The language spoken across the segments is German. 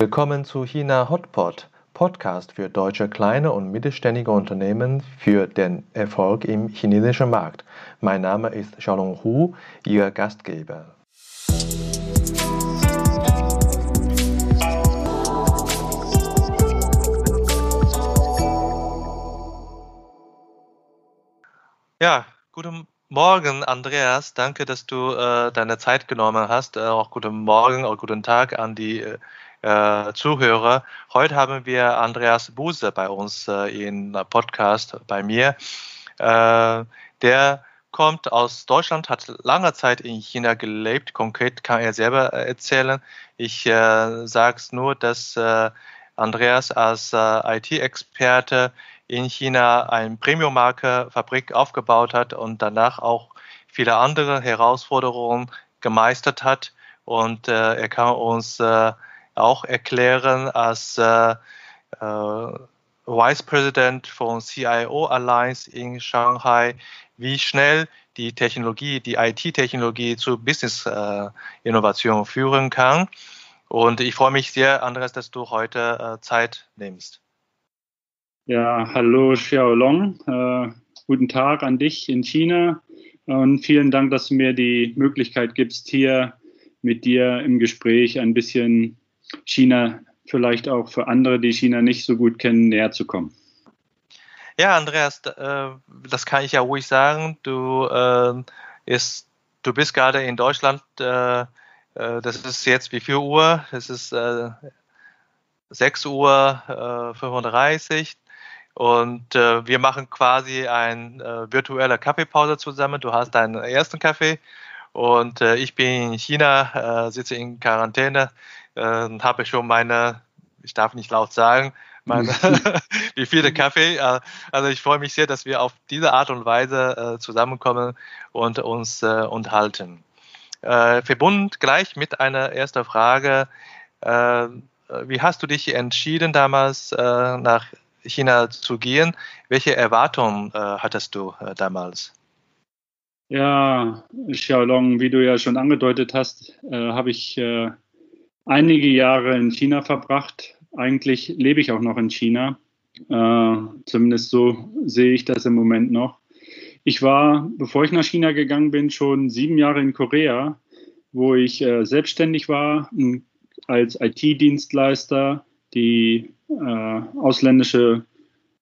Willkommen zu China Hotpot, Podcast für deutsche kleine und mittelständige Unternehmen für den Erfolg im chinesischen Markt. Mein Name ist Xiaolong Hu, Ihr Gastgeber. Ja, guten Morgen, Andreas. Danke, dass du äh, deine Zeit genommen hast. Äh, auch guten Morgen, auch guten Tag an die äh, Zuhörer. Heute haben wir Andreas Buse bei uns äh, in Podcast bei mir. Äh, der kommt aus Deutschland, hat lange Zeit in China gelebt. Konkret kann er selber äh, erzählen. Ich äh, sage es nur, dass äh, Andreas als äh, IT-Experte in China eine Premium-Marke-Fabrik aufgebaut hat und danach auch viele andere Herausforderungen gemeistert hat. Und äh, er kann uns äh, auch erklären als äh, äh, Vice President von CIO Alliance in Shanghai, wie schnell die Technologie, die IT-Technologie zu Business-Innovation äh, führen kann. Und ich freue mich sehr, Andreas, dass du heute äh, Zeit nimmst. Ja, hallo Xiaolong. Äh, guten Tag an dich in China und vielen Dank, dass du mir die Möglichkeit gibst, hier mit dir im Gespräch ein bisschen China vielleicht auch für andere, die China nicht so gut kennen, näher zu kommen. Ja, Andreas, äh, das kann ich ja ruhig sagen. Du, äh, ist, du bist gerade in Deutschland. Äh, das ist jetzt wie 4 Uhr? Es ist 6 Uhr 35. Und äh, wir machen quasi eine äh, virtuelle Kaffeepause zusammen. Du hast deinen ersten Kaffee und äh, ich bin in China, äh, sitze in Quarantäne, äh, habe schon meine, ich darf nicht laut sagen, meine, wie viele Kaffee. Äh, also ich freue mich sehr, dass wir auf diese Art und Weise äh, zusammenkommen und uns äh, unterhalten. Verbunden gleich mit einer ersten Frage. Wie hast du dich entschieden damals nach China zu gehen. Welche Erwartungen hattest du damals? Ja, Xiaolong, wie du ja schon angedeutet hast, äh, habe ich äh, einige Jahre in China verbracht. Eigentlich lebe ich auch noch in China. Äh, zumindest so sehe ich das im Moment noch. Ich war, bevor ich nach China gegangen bin, schon sieben Jahre in Korea, wo ich äh, selbstständig war als IT-Dienstleister die äh, ausländische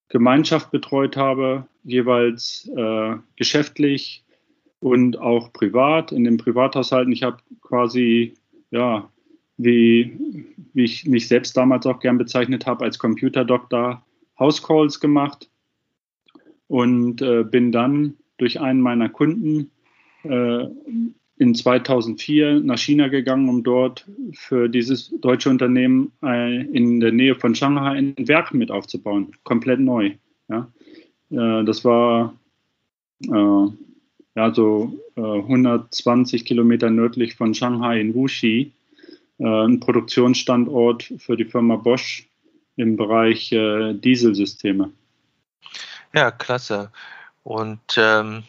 Gemeinschaft betreut habe, jeweils äh, geschäftlich und auch privat in den Privathaushalten. Ich habe quasi, ja, wie, wie ich mich selbst damals auch gern bezeichnet habe, als Computerdoktor Housecalls gemacht und äh, bin dann durch einen meiner Kunden äh, in 2004 nach China gegangen, um dort für dieses deutsche Unternehmen äh, in der Nähe von Shanghai ein Werk mit aufzubauen, komplett neu. Ja. Äh, das war äh, ja, so 120 Kilometer nördlich von Shanghai in Wuxi, ein Produktionsstandort für die Firma Bosch im Bereich Dieselsysteme. Ja, klasse. Und ähm,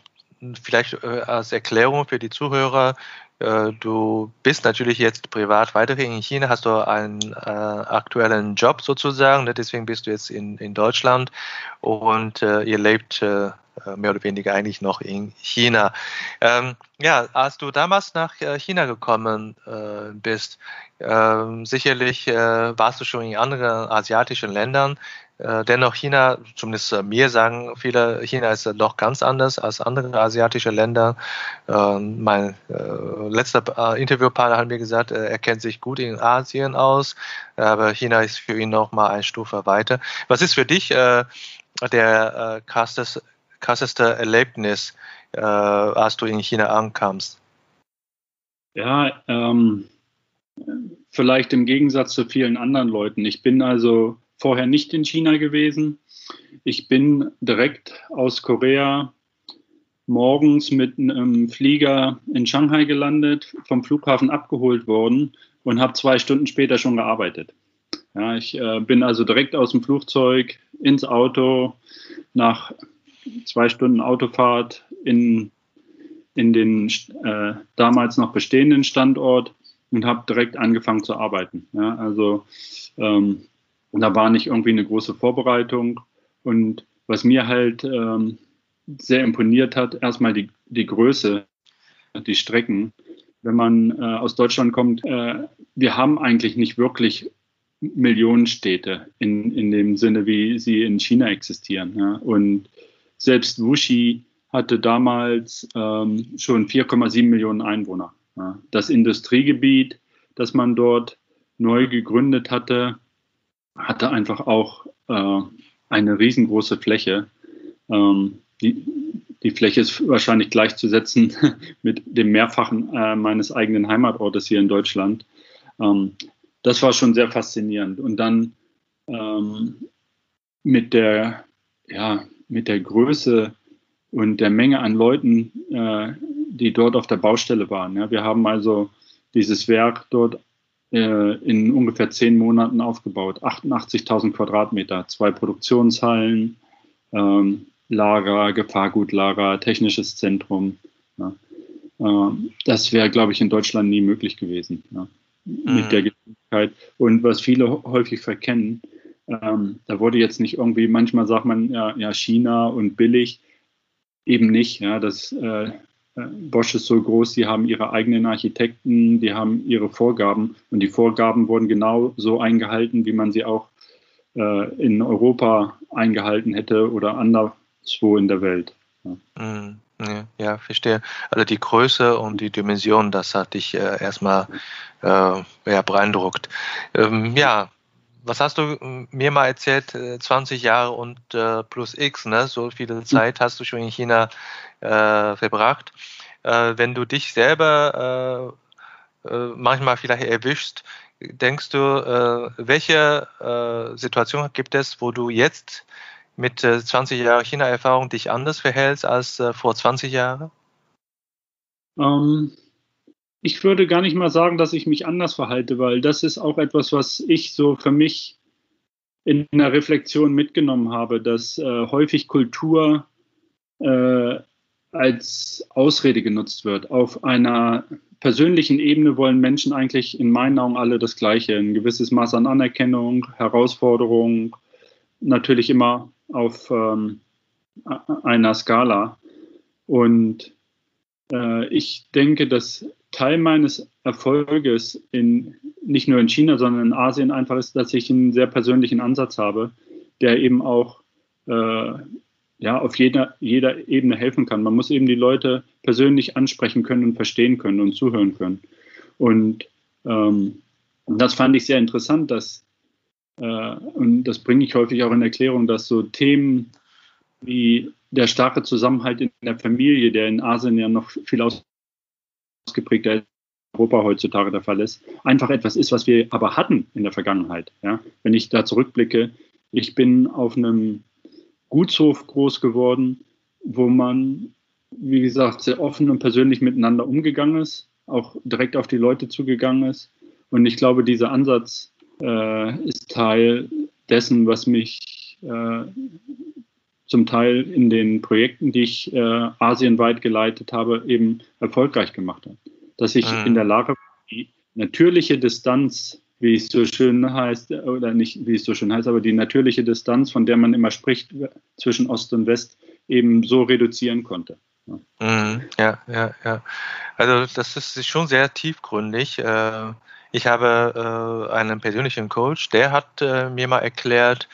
vielleicht äh, als Erklärung für die Zuhörer, äh, du bist natürlich jetzt privat weiterhin in China, hast du einen äh, aktuellen Job sozusagen, ne? deswegen bist du jetzt in, in Deutschland und äh, ihr lebt äh, mehr oder weniger eigentlich noch in China. Ähm, ja, als du damals nach äh, China gekommen äh, bist, ähm, sicherlich warst du schon in anderen asiatischen Ländern. Äh, dennoch China, zumindest äh, mir sagen viele, China ist doch ganz anders als andere asiatische Länder. Ähm, mein äh, letzter Interviewpartner hat mir gesagt, er kennt sich gut in Asien aus, aber China ist für ihn noch mal eine Stufe weiter. Was ist für dich der krasseste, krasseste Erlebnis, als du in China ankamst? Ja, ähm, vielleicht im Gegensatz zu vielen anderen Leuten. Ich bin also vorher nicht in China gewesen. Ich bin direkt aus Korea morgens mit einem Flieger in Shanghai gelandet, vom Flughafen abgeholt worden und habe zwei Stunden später schon gearbeitet. Ja, ich äh, bin also direkt aus dem Flugzeug ins Auto nach zwei Stunden Autofahrt in, in den äh, damals noch bestehenden Standort und habe direkt angefangen zu arbeiten. Ja, also ähm, da war nicht irgendwie eine große Vorbereitung. Und was mir halt ähm, sehr imponiert hat, erstmal die, die Größe, die Strecken. Wenn man äh, aus Deutschland kommt, äh, wir haben eigentlich nicht wirklich Millionenstädte in, in dem Sinne, wie sie in China existieren. Ja. Und selbst Wuxi hatte damals ähm, schon 4,7 Millionen Einwohner. Ja. Das Industriegebiet, das man dort neu gegründet hatte, hatte einfach auch äh, eine riesengroße Fläche. Ähm, die, die Fläche ist wahrscheinlich gleichzusetzen mit dem Mehrfachen äh, meines eigenen Heimatortes hier in Deutschland. Ähm, das war schon sehr faszinierend. Und dann ähm, mit der, ja, mit der Größe und der Menge an Leuten, äh, die dort auf der Baustelle waren. Ja. Wir haben also dieses Werk dort äh, in ungefähr zehn Monaten aufgebaut. 88.000 Quadratmeter, zwei Produktionshallen, ähm, Lager, Gefahrgutlager, technisches Zentrum. Ja. Ähm, das wäre, glaube ich, in Deutschland nie möglich gewesen. Ja. Mit mhm. der Geschwindigkeit. Und was viele häufig verkennen, ähm, da wurde jetzt nicht irgendwie, manchmal sagt man ja, ja China und billig, eben nicht. Ja, das, äh, Bosch ist so groß, die haben ihre eigenen Architekten, die haben ihre Vorgaben und die Vorgaben wurden genau so eingehalten, wie man sie auch äh, in Europa eingehalten hätte oder anderswo in der Welt. Ja. Mhm. Ja, verstehe. Also die Größe und die Dimension, das hat dich äh, erstmal äh, ja, beeindruckt. Ähm, ja, was hast du mir mal erzählt? 20 äh, Jahre und äh, plus X, ne? So viele hm. Zeit hast du schon in China äh, verbracht. Äh, wenn du dich selber äh, äh, manchmal vielleicht erwischst, denkst du, welche Situation gibt es, wo du jetzt mit 20 Jahren China-Erfahrung dich anders verhältst als vor 20 Jahren? Um, ähm, ich würde gar nicht mal sagen, dass ich mich anders verhalte, weil das ist auch etwas, was ich so für mich in der Reflexion mitgenommen habe, dass äh, häufig Kultur äh, als Ausrede genutzt wird. Auf einer persönlichen Ebene wollen Menschen eigentlich in meinen Augen alle das Gleiche. Ein gewisses Maß an Anerkennung, Herausforderung, natürlich immer auf ähm, einer Skala. Und äh, ich denke, dass Teil meines Erfolges in, nicht nur in China, sondern in Asien einfach ist, dass ich einen sehr persönlichen Ansatz habe, der eben auch äh, ja, auf jeder, jeder Ebene helfen kann. Man muss eben die Leute persönlich ansprechen können und verstehen können und zuhören können. Und ähm, das fand ich sehr interessant, dass, äh, und das bringe ich häufig auch in Erklärung, dass so Themen wie der starke Zusammenhalt in der Familie, der in Asien ja noch viel ausgeprägter Europa heutzutage der Fall ist, einfach etwas ist, was wir aber hatten in der Vergangenheit. Ja? Wenn ich da zurückblicke, ich bin auf einem Gutshof groß geworden, wo man, wie gesagt, sehr offen und persönlich miteinander umgegangen ist, auch direkt auf die Leute zugegangen ist. Und ich glaube, dieser Ansatz äh, ist Teil dessen, was mich äh, zum Teil in den Projekten, die ich äh, asienweit geleitet habe, eben erfolgreich gemacht hat. Dass ich mhm. in der Lage war, die natürliche Distanz wie es so schön heißt, oder nicht, wie es so schön heißt, aber die natürliche Distanz, von der man immer spricht, zwischen Ost und West, eben so reduzieren konnte. Ja, ja, ja. ja. Also das ist schon sehr tiefgründig. Äh, ich habe äh, einen persönlichen Coach, der hat äh, mir mal erklärt,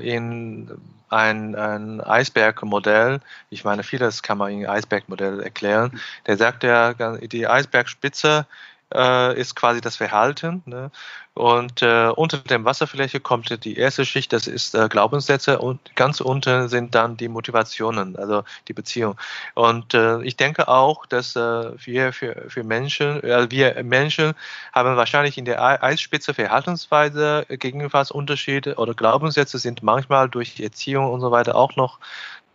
in ein, ein Eisbergmodell, ich meine, vieles kann man in Eisbergmodell erklären, der sagt ja, die Eisbergspitze äh, ist quasi das Verhalten. Ne? Und äh, unter der Wasserfläche kommt die erste Schicht, das ist äh, Glaubenssätze und ganz unten sind dann die Motivationen, also die Beziehung. Und äh, ich denke auch, dass äh, wir für, für Menschen, äh, wir Menschen haben wahrscheinlich in der Eisspitze Verhaltensweise gegebenenfalls Unterschiede oder Glaubenssätze sind manchmal durch Erziehung und so weiter auch noch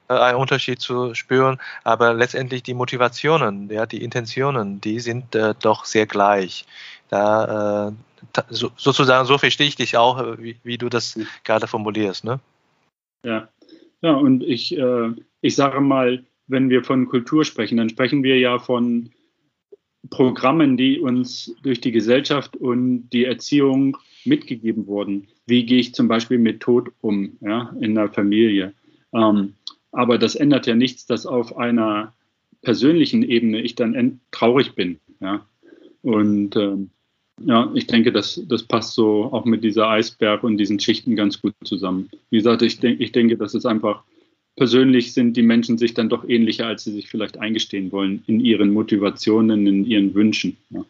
äh, einen Unterschied zu spüren, aber letztendlich die Motivationen, ja, die Intentionen, die sind äh, doch sehr gleich. Da äh, so, sozusagen so verstehe ich dich auch, äh, wie, wie du das gerade formulierst, ne? Ja, ja, und ich, äh, ich sage mal, wenn wir von Kultur sprechen, dann sprechen wir ja von Programmen, die uns durch die Gesellschaft und die Erziehung mitgegeben wurden. Wie gehe ich zum Beispiel mit Tod um ja, in der Familie? Ähm, aber das ändert ja nichts, dass auf einer persönlichen Ebene ich dann traurig bin. Ja? Und ähm, ja, ich denke, das, das passt so auch mit dieser Eisberg und diesen Schichten ganz gut zusammen. Wie gesagt, ich, denk, ich denke, das ist einfach persönlich sind die Menschen sich dann doch ähnlicher, als sie sich vielleicht eingestehen wollen in ihren Motivationen, in ihren Wünschen. Ja.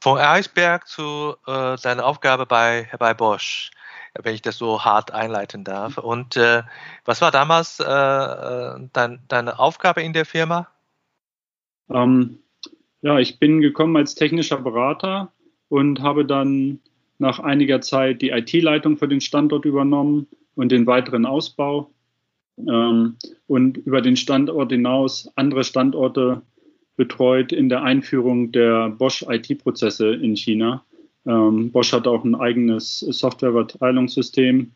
Von Eisberg zu äh, deiner Aufgabe bei, bei Bosch, wenn ich das so hart einleiten darf. Und äh, was war damals äh, dein, deine Aufgabe in der Firma? Ähm, ja, ich bin gekommen als technischer Berater und habe dann nach einiger Zeit die IT-Leitung für den Standort übernommen und den weiteren Ausbau ähm, und über den Standort hinaus andere Standorte betreut in der Einführung der Bosch IT-Prozesse in China. Ähm, Bosch hat auch ein eigenes Softwareverteilungssystem,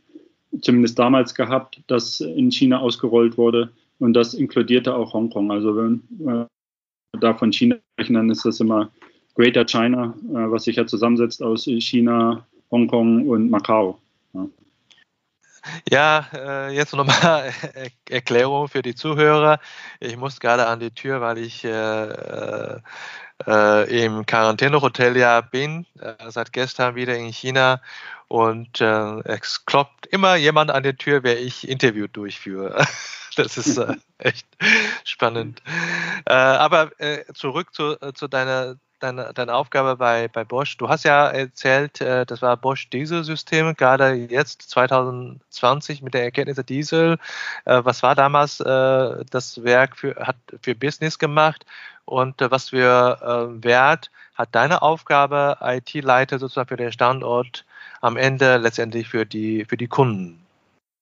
zumindest damals gehabt, das in China ausgerollt wurde und das inkludierte auch Hongkong. Also wenn, äh, da von China sprechen, dann ist das immer Greater China, äh, was sich ja zusammensetzt aus China, Hongkong und Macau. Ja. Ja, äh, jetzt nochmal Erklärung für die Zuhörer. Ich muss gerade an die Tür, weil ich äh, im Quarantänehotel ja bin, äh, seit gestern wieder in China und äh, es klopft immer jemand an die Tür, wer ich Interview durchführe. Das ist äh, echt spannend. Äh, aber äh, zurück zu, äh, zu deiner, deiner, deiner Aufgabe bei, bei Bosch. Du hast ja erzählt, äh, das war Bosch Dieselsystem, gerade jetzt 2020 mit der Erkenntnis Diesel. Äh, was war damals das Werk für, hat für Business gemacht und was für Wert hat deine Aufgabe IT-Leiter sozusagen für den Standort am Ende letztendlich für die, für die Kunden,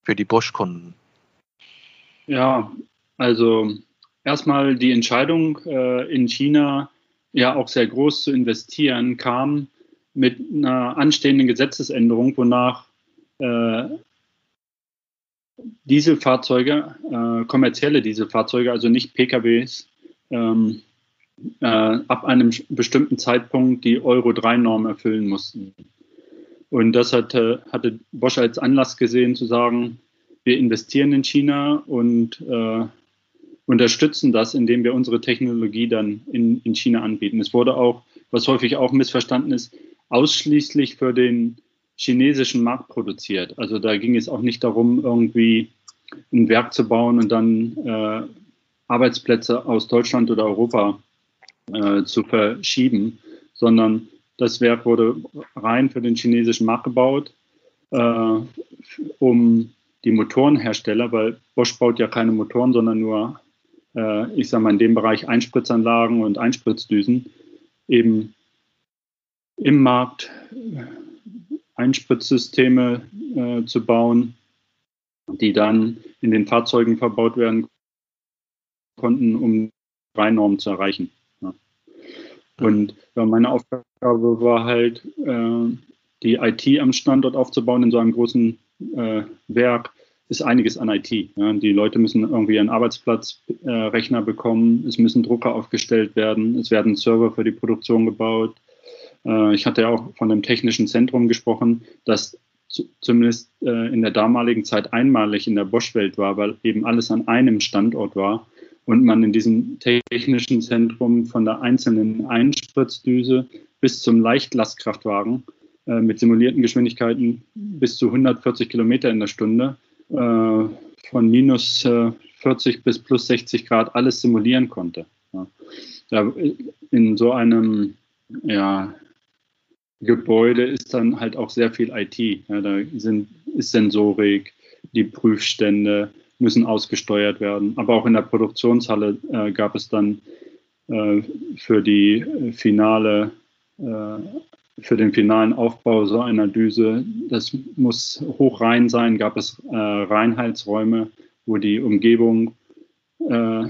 für die Bosch-Kunden? Ja, also erstmal die Entscheidung äh, in China ja auch sehr groß zu investieren kam mit einer anstehenden Gesetzesänderung, wonach äh, Dieselfahrzeuge, äh, kommerzielle Dieselfahrzeuge, also nicht PKWs, ähm, äh, ab einem bestimmten Zeitpunkt die Euro-3-Norm erfüllen mussten. Und das hatte, hatte Bosch als Anlass gesehen zu sagen, wir investieren in China und äh, unterstützen das, indem wir unsere Technologie dann in, in China anbieten. Es wurde auch, was häufig auch missverstanden ist, ausschließlich für den chinesischen Markt produziert. Also da ging es auch nicht darum, irgendwie ein Werk zu bauen und dann äh, Arbeitsplätze aus Deutschland oder Europa äh, zu verschieben, sondern das Werk wurde rein für den chinesischen Markt gebaut, äh, um die Motorenhersteller, weil Bosch baut ja keine Motoren, sondern nur, äh, ich sage mal, in dem Bereich Einspritzanlagen und Einspritzdüsen, eben im Markt Einspritzsysteme äh, zu bauen, die dann in den Fahrzeugen verbaut werden konnten, um Reinnormen zu erreichen. Ja. Und ja, meine Aufgabe war halt, äh, die IT am Standort aufzubauen in so einem großen äh, Werk ist einiges an IT. Ja. Die Leute müssen irgendwie einen Arbeitsplatzrechner äh, bekommen, es müssen Drucker aufgestellt werden, es werden Server für die Produktion gebaut. Äh, ich hatte ja auch von einem technischen Zentrum gesprochen, das zumindest äh, in der damaligen Zeit einmalig in der Bosch-Welt war, weil eben alles an einem Standort war und man in diesem technischen Zentrum von der einzelnen Einspritzdüse bis zum Leichtlastkraftwagen äh, mit simulierten Geschwindigkeiten bis zu 140 Kilometer in der Stunde äh, von minus 40 äh, bis plus 60 Grad alles simulieren konnte. Ja. in so einem ja, Gebäude ist dann halt auch sehr viel IT. Ja, da sind, ist Sensorik, die Prüfstände müssen ausgesteuert werden. Aber auch in der Produktionshalle äh, gab es dann äh, für die finale äh, für den finalen Aufbau so einer Düse, das muss hoch rein sein, gab es äh, Reinheitsräume, wo die Umgebung, äh,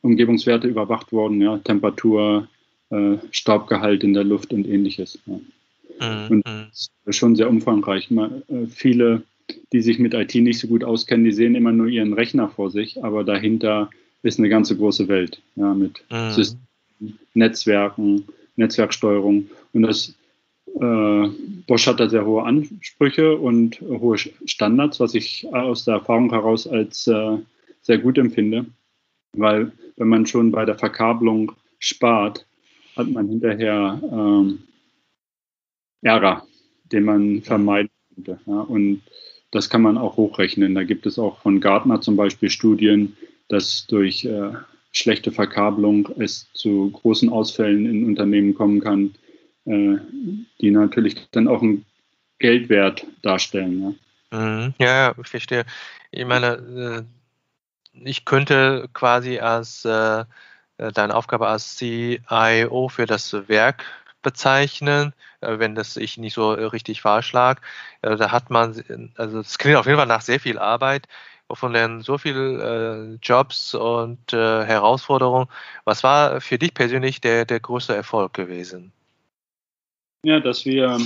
Umgebungswerte überwacht wurden, ja, Temperatur, äh, Staubgehalt in der Luft und ähnliches. Ja. Mhm. Und das ist schon sehr umfangreich. Man, äh, viele, die sich mit IT nicht so gut auskennen, die sehen immer nur ihren Rechner vor sich, aber dahinter ist eine ganze große Welt ja, mit mhm. Systemen, Netzwerken, Netzwerksteuerung. Und das äh, Bosch hat da sehr hohe Ansprüche und hohe Standards, was ich aus der Erfahrung heraus als äh, sehr gut empfinde, weil wenn man schon bei der Verkabelung spart, hat man hinterher ähm, Ärger, den man vermeiden könnte. Ja? Und das kann man auch hochrechnen. Da gibt es auch von Gartner zum Beispiel Studien, dass durch äh, schlechte Verkabelung es zu großen Ausfällen in Unternehmen kommen kann, äh, die natürlich dann auch einen Geldwert darstellen. Ja, mhm. ja ich verstehe. Ich meine, äh, ich könnte quasi als äh, deine Aufgabe als CIO für das Werk bezeichnen, wenn das ich nicht so richtig falsch lag. Da hat man, also es klingt auf jeden Fall nach sehr viel Arbeit, von den so viele äh, Jobs und äh, Herausforderungen. Was war für dich persönlich der, der größte Erfolg gewesen? Ja, dass wir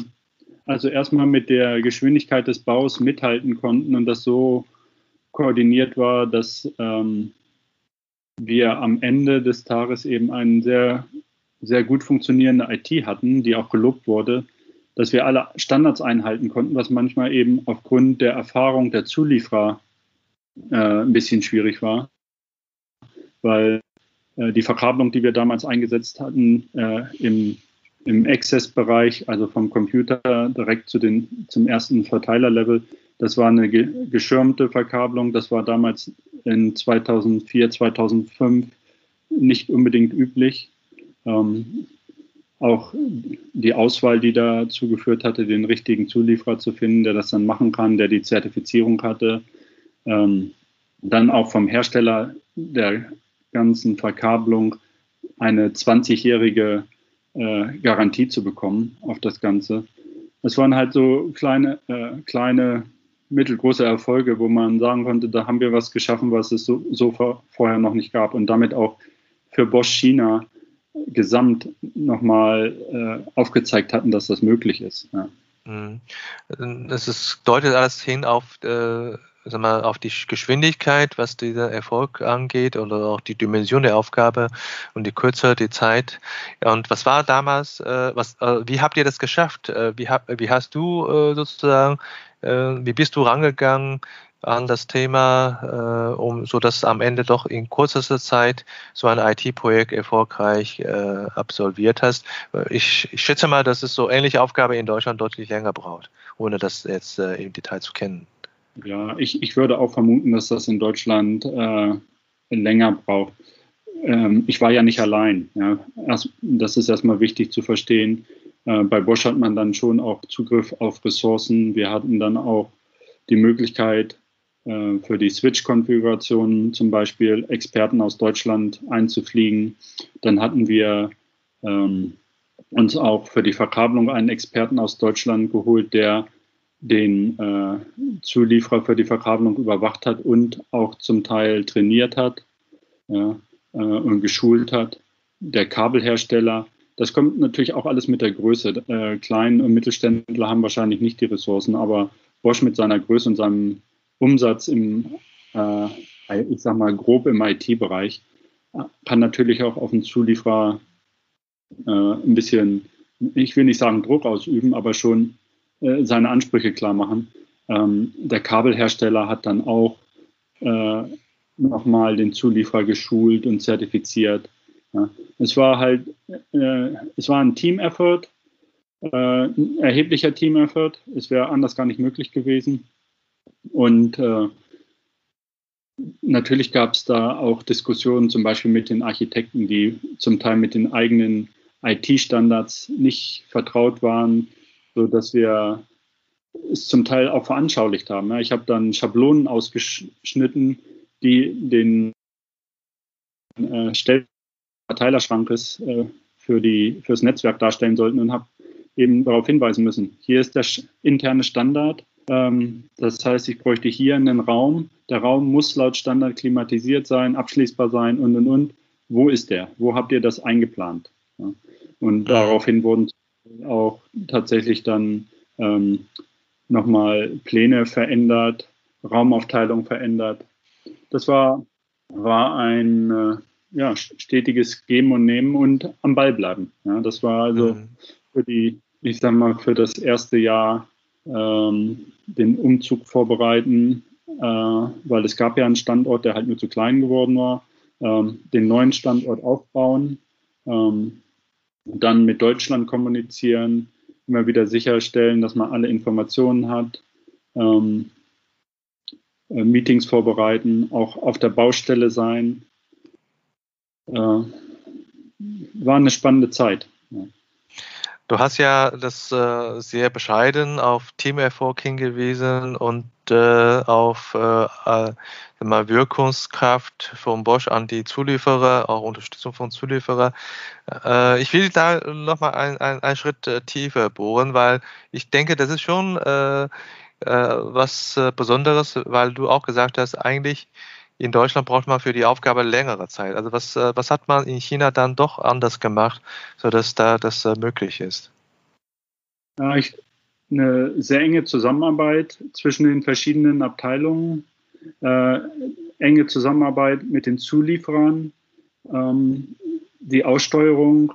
also erstmal mit der Geschwindigkeit des Baus mithalten konnten und das so koordiniert war, dass ähm, wir am Ende des Tages eben eine sehr, sehr gut funktionierende IT hatten, die auch gelobt wurde, dass wir alle Standards einhalten konnten, was manchmal eben aufgrund der Erfahrung der Zulieferer äh, ein bisschen schwierig war, weil äh, die Verkabelung, die wir damals eingesetzt hatten, äh, im, im Access-Bereich, also vom Computer direkt zu den, zum ersten Verteilerlevel, das war eine ge geschirmte Verkabelung. Das war damals in 2004, 2005 nicht unbedingt üblich. Ähm, auch die Auswahl, die dazu geführt hatte, den richtigen Zulieferer zu finden, der das dann machen kann, der die Zertifizierung hatte, ähm, dann auch vom Hersteller der ganzen Verkabelung eine 20-jährige äh, Garantie zu bekommen auf das Ganze. Es waren halt so kleine, äh, kleine, mittelgroße Erfolge, wo man sagen konnte, da haben wir was geschaffen, was es so, so vor, vorher noch nicht gab und damit auch für Bosch China gesamt nochmal äh, aufgezeigt hatten, dass das möglich ist. Ja. Mhm. Das ist, deutet alles hin auf äh, sag mal, auf die Geschwindigkeit, was dieser Erfolg angeht oder auch die Dimension der Aufgabe und die Kürze, die Zeit. Und was war damals, äh, was, äh, wie habt ihr das geschafft? Äh, wie, hab, wie hast du äh, sozusagen, äh, wie bist du rangegangen an das Thema, äh, um so dass am Ende doch in kürzester Zeit so ein IT-Projekt erfolgreich absolviert hast? Ich, ich schätze mal, dass es so ähnliche Aufgabe in Deutschland deutlich länger braucht, ohne das jetzt im Detail zu kennen. Ja, ich, ich würde auch vermuten, dass das in Deutschland äh, länger braucht. Ähm, ich war ja nicht allein. Ja. Erst, das ist erstmal wichtig zu verstehen. Äh, bei Bosch hat man dann schon auch Zugriff auf Ressourcen. Wir hatten dann auch die Möglichkeit, äh, für die Switch-Konfiguration zum Beispiel Experten aus Deutschland einzufliegen. Dann hatten wir ähm, uns auch für die Verkabelung einen Experten aus Deutschland geholt, der den äh, Zulieferer für die Verkabelung überwacht hat und auch zum Teil trainiert hat ja, äh, und geschult hat. Der Kabelhersteller, das kommt natürlich auch alles mit der Größe. Äh, Klein- und Mittelständler haben wahrscheinlich nicht die Ressourcen, aber Bosch mit seiner Größe und seinem Umsatz im, äh, ich sag mal, grob im IT-Bereich, kann natürlich auch auf den Zulieferer äh, ein bisschen, ich will nicht sagen Druck ausüben, aber schon äh, seine Ansprüche klar machen. Ähm, der Kabelhersteller hat dann auch äh, nochmal den Zulieferer geschult und zertifiziert. Ja. Es war halt, äh, es war ein Team-Effort, äh, ein erheblicher Team-Effort. Es wäre anders gar nicht möglich gewesen. Und äh, natürlich gab es da auch Diskussionen, zum Beispiel mit den Architekten, die zum Teil mit den eigenen IT-Standards nicht vertraut waren, so dass wir es zum Teil auch veranschaulicht haben. Ich habe dann Schablonen ausgeschnitten, die den äh, Stellverteilerschrankes äh, für, die, für das Netzwerk darstellen sollten und habe eben darauf hinweisen müssen. Hier ist der interne Standard. Ähm, das heißt, ich bräuchte hier einen Raum. Der Raum muss laut Standard klimatisiert sein, abschließbar sein und und und. Wo ist der? Wo habt ihr das eingeplant? Und daraufhin wurden auch tatsächlich dann ähm, nochmal Pläne verändert, Raumaufteilung verändert. Das war, war ein, äh, ja, stetiges Geben und Nehmen und am Ball bleiben. Ja, das war also mhm. für die, ich sag mal, für das erste Jahr ähm, den Umzug vorbereiten, äh, weil es gab ja einen Standort, der halt nur zu klein geworden war, ähm, den neuen Standort aufbauen, ähm, dann mit Deutschland kommunizieren, immer wieder sicherstellen, dass man alle Informationen hat, ähm, äh, Meetings vorbereiten, auch auf der Baustelle sein. Äh, war eine spannende Zeit. Ja. Du hast ja das äh, sehr bescheiden auf Teamerfolg hingewiesen und äh, auf äh, äh mal Wirkungskraft von Bosch an die Zulieferer, auch Unterstützung von Zulieferer. Äh, ich will da nochmal einen ein Schritt äh, tiefer bohren, weil ich denke, das ist schon was Besonderes, weil du auch gesagt hast, eigentlich in Deutschland braucht man für die Aufgabe längere Zeit. Also was, äh, was hat man in China dann doch anders gemacht, sodass da das äh, möglich ist? Ja, ich, eine sehr enge Zusammenarbeit zwischen den verschiedenen Abteilungen, äh, enge Zusammenarbeit mit den Zulieferern, ähm, die Aussteuerung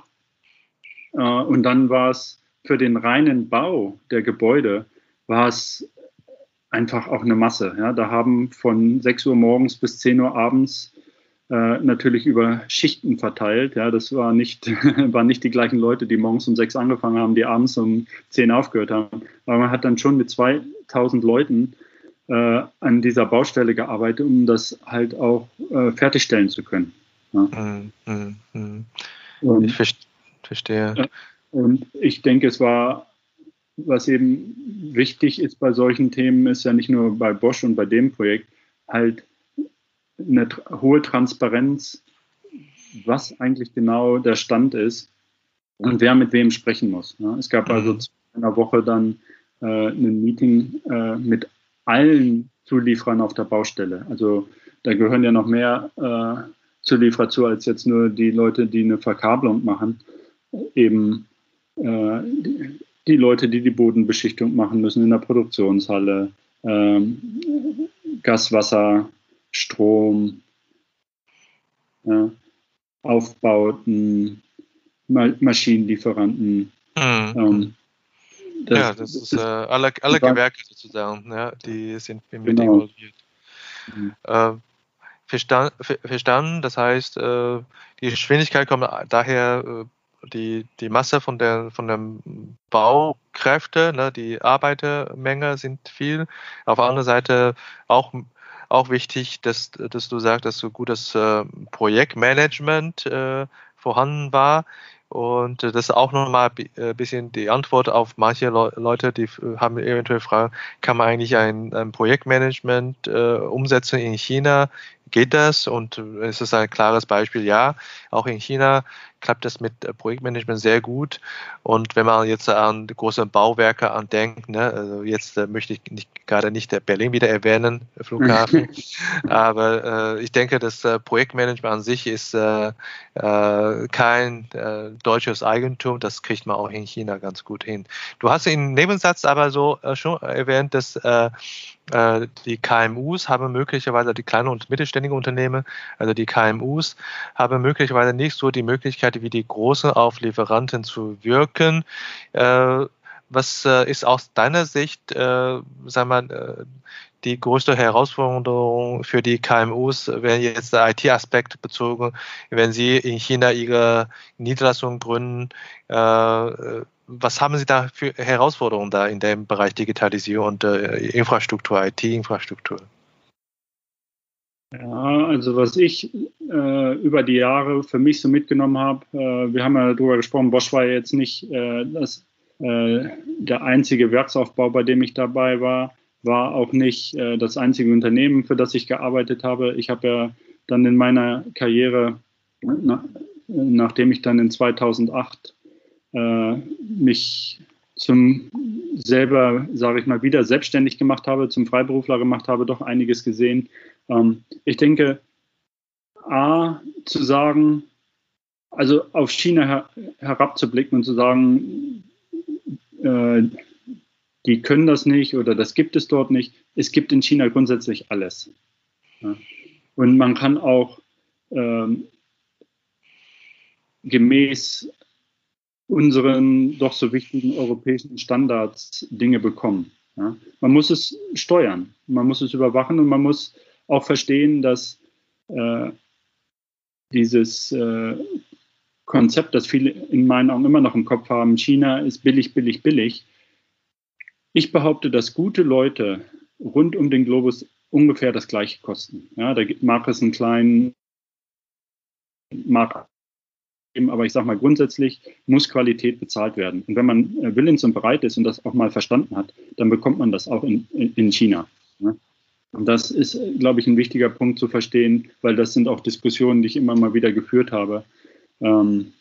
äh, und dann war es für den reinen Bau der Gebäude war es einfach auch eine Masse. Ja. Da haben von 6 Uhr morgens bis 10 Uhr abends äh, natürlich über Schichten verteilt. Ja. Das war nicht, waren nicht die gleichen Leute, die morgens um 6 angefangen haben, die abends um 10 aufgehört haben. Aber man hat dann schon mit 2000 Leuten äh, an dieser Baustelle gearbeitet, um das halt auch äh, fertigstellen zu können. Ja. Mm, mm, mm. ich verstehe. Und ich denke, es war was eben wichtig ist bei solchen Themen, ist ja nicht nur bei Bosch und bei dem Projekt, halt eine hohe Transparenz, was eigentlich genau der Stand ist und wer mit wem sprechen muss. Ne? Es gab also mhm. zu einer Woche dann äh, ein Meeting äh, mit allen Zulieferern auf der Baustelle. Also da gehören ja noch mehr äh, Zulieferer zu, als jetzt nur die Leute, die eine Verkabelung machen. Eben äh, die Leute, die die Bodenbeschichtung machen müssen in der Produktionshalle, ähm, Gas, Wasser, Strom, ja, Aufbauten, Ma Maschinenlieferanten. Mhm. Ähm, das, ja, das ist, äh, alle, alle Gewerke sozusagen, ja, die sind mit genau. involviert. Mhm. Äh, verstanden, verstanden, das heißt, äh, die Geschwindigkeit kommt daher äh, die, die Masse von der von den Baukräfte, ne, die Arbeitermenge sind viel. Auf der anderen Seite auch auch wichtig, dass, dass du sagst, dass so gutes äh, Projektmanagement äh, vorhanden war. Und das ist auch nochmal ein äh, bisschen die Antwort auf manche Le Leute, die haben eventuell Fragen, kann man eigentlich ein, ein Projektmanagement äh, umsetzen in China? Geht das? Und äh, es ist ein klares Beispiel, ja. Auch in China klappt das mit äh, Projektmanagement sehr gut. Und wenn man jetzt an große Bauwerke andenkt, ne, also jetzt äh, möchte ich nicht, gerade nicht Berlin wieder erwähnen, Flughafen, aber äh, ich denke, das äh, Projektmanagement an sich ist äh, äh, kein deutsches Eigentum, das kriegt man auch in China ganz gut hin. Du hast im Nebensatz aber so schon erwähnt, dass äh, die KMUs haben möglicherweise, die kleinen und mittelständigen Unternehmen, also die KMUs, haben möglicherweise nicht so die Möglichkeit wie die großen auf Lieferanten zu wirken. Äh, was äh, ist aus deiner Sicht, äh, sag die größte Herausforderung für die KMUs, wenn jetzt der IT-Aspekt bezogen, wenn sie in China ihre Niederlassung gründen, äh, was haben Sie da für Herausforderungen da in dem Bereich Digitalisierung und äh, Infrastruktur, IT-Infrastruktur? Ja, also was ich äh, über die Jahre für mich so mitgenommen habe, äh, wir haben ja darüber gesprochen, Bosch war jetzt nicht äh, das, äh, der einzige Werksaufbau, bei dem ich dabei war, war auch nicht äh, das einzige Unternehmen, für das ich gearbeitet habe. Ich habe ja dann in meiner Karriere, na, nachdem ich dann in 2008 äh, mich zum selber, sage ich mal, wieder selbstständig gemacht habe, zum Freiberufler gemacht habe, doch einiges gesehen. Ähm, ich denke, A, zu sagen, also auf China her herabzublicken und zu sagen, äh, die können das nicht oder das gibt es dort nicht. Es gibt in China grundsätzlich alles. Ja. Und man kann auch ähm, gemäß unseren doch so wichtigen europäischen Standards Dinge bekommen. Ja? Man muss es steuern, man muss es überwachen und man muss auch verstehen, dass äh, dieses äh, Konzept, das viele in meinen Augen immer noch im Kopf haben, China ist billig, billig, billig. Ich behaupte, dass gute Leute rund um den Globus ungefähr das gleiche kosten. Ja, da mag es einen kleinen geben, aber ich sage mal grundsätzlich muss Qualität bezahlt werden. Und wenn man äh, willens und bereit ist und das auch mal verstanden hat, dann bekommt man das auch in, in China. Ja. Und das ist, glaube ich, ein wichtiger Punkt zu verstehen, weil das sind auch Diskussionen, die ich immer mal wieder geführt habe. Ähm,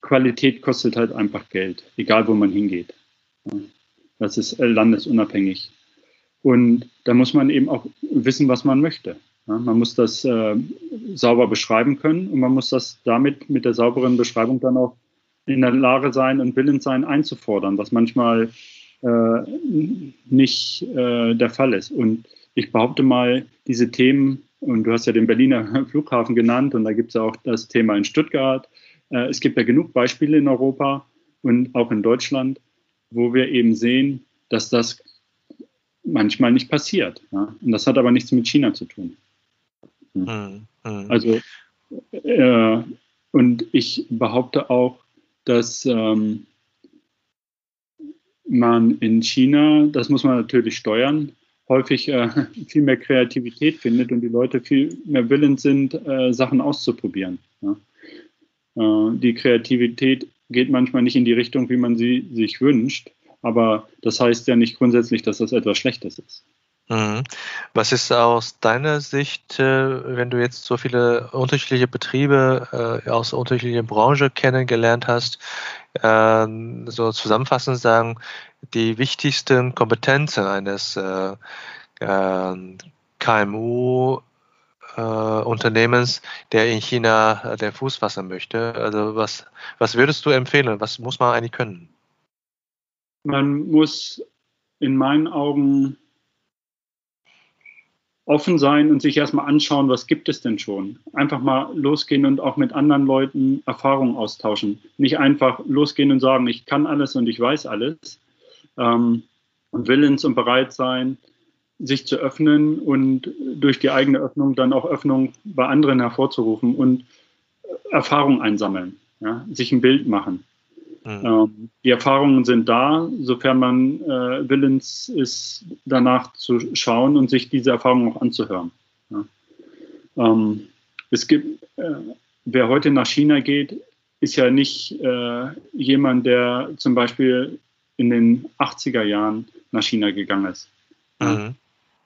Qualität kostet halt einfach Geld, egal wo man hingeht. Das ist äh, landesunabhängig. Und da muss man eben auch wissen, was man möchte. Man muss das äh, sauber beschreiben können und man muss das damit mit der sauberen Beschreibung dann auch in der Lage sein und willens sein einzufordern, was manchmal äh, nicht äh, der Fall ist. Und ich behaupte mal, diese Themen, und du hast ja den Berliner Flughafen genannt und da gibt es ja auch das Thema in Stuttgart. Äh, es gibt ja genug Beispiele in Europa und auch in Deutschland, wo wir eben sehen, dass das manchmal nicht passiert. Ja? Und das hat aber nichts mit China zu tun. Hm. Mhm. Also, äh, und ich behaupte auch, dass ähm, man in China, das muss man natürlich steuern, häufig äh, viel mehr Kreativität findet und die Leute viel mehr willens sind, äh, Sachen auszuprobieren. Ja. Äh, die Kreativität geht manchmal nicht in die Richtung, wie man sie sich wünscht, aber das heißt ja nicht grundsätzlich, dass das etwas Schlechtes ist. Mhm. Was ist aus deiner Sicht, äh, wenn du jetzt so viele unterschiedliche Betriebe äh, aus unterschiedlichen Branchen kennengelernt hast, ähm, so zusammenfassend sagen, die wichtigsten Kompetenzen eines äh, KMU Unternehmens, der in China den Fuß fassen möchte? Also was, was würdest du empfehlen? Was muss man eigentlich können? Man muss in meinen Augen offen sein und sich erstmal anschauen, was gibt es denn schon. Einfach mal losgehen und auch mit anderen Leuten Erfahrungen austauschen. Nicht einfach losgehen und sagen, ich kann alles und ich weiß alles. Ähm, und willens und bereit sein, sich zu öffnen und durch die eigene Öffnung dann auch Öffnung bei anderen hervorzurufen und Erfahrung einsammeln, ja, sich ein Bild machen. Mhm. Ähm, die Erfahrungen sind da, sofern man äh, willens ist, danach zu schauen und sich diese Erfahrungen auch anzuhören. Ja. Ähm, es gibt, äh, wer heute nach China geht, ist ja nicht äh, jemand, der zum Beispiel in den 80er Jahren nach China gegangen ist. Mhm.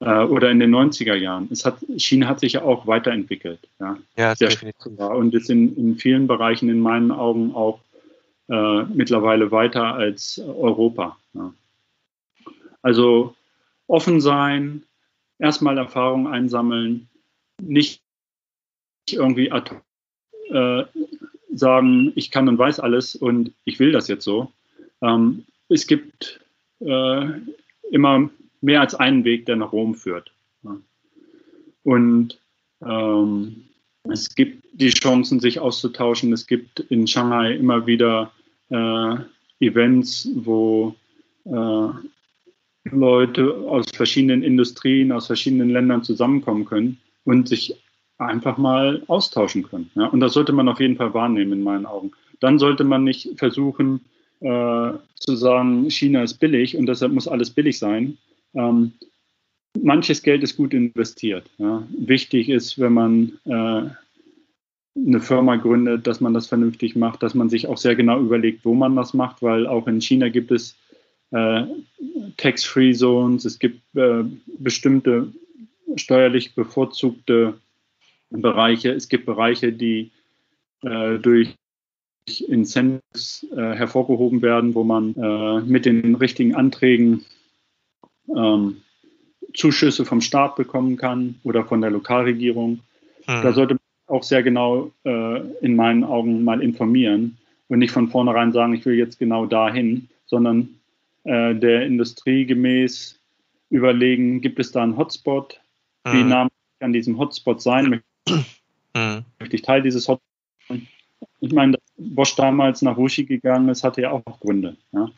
Äh, oder in den 90er Jahren. Es hat, China hat sich ja auch weiterentwickelt. Ja, ja sehr definitiv. Und ist in, in vielen Bereichen in meinen Augen auch äh, mittlerweile weiter als Europa. Ja. Also offen sein, erstmal Erfahrung einsammeln, nicht irgendwie äh, sagen, ich kann und weiß alles und ich will das jetzt so. Ähm, es gibt äh, immer mehr als einen Weg, der nach Rom führt. Ja. Und ähm, es gibt die Chancen, sich auszutauschen. Es gibt in Shanghai immer wieder äh, Events, wo äh, Leute aus verschiedenen Industrien, aus verschiedenen Ländern zusammenkommen können und sich einfach mal austauschen können. Ja? Und das sollte man auf jeden Fall wahrnehmen in meinen Augen. Dann sollte man nicht versuchen äh, zu sagen, China ist billig und deshalb muss alles billig sein. Ähm, manches Geld ist gut investiert. Ja? Wichtig ist, wenn man äh, eine Firma gründet, dass man das vernünftig macht, dass man sich auch sehr genau überlegt, wo man das macht, weil auch in China gibt es äh, Tax-Free Zones, es gibt äh, bestimmte steuerlich bevorzugte Bereiche, es gibt Bereiche, die äh, durch Incentives äh, hervorgehoben werden, wo man äh, mit den richtigen Anträgen ähm, Zuschüsse vom Staat bekommen kann oder von der Lokalregierung. Hm. Da sollte auch sehr genau äh, in meinen Augen mal informieren und nicht von vornherein sagen, ich will jetzt genau dahin, sondern äh, der Industrie gemäß überlegen, gibt es da einen Hotspot? Mhm. Wie nah kann diesem Hotspot sein? Mhm. Möchte ich Teil dieses Hotspots sein? ich meine, dass Bosch damals nach Wuxi gegangen ist, hatte ja auch Gründe. Ja.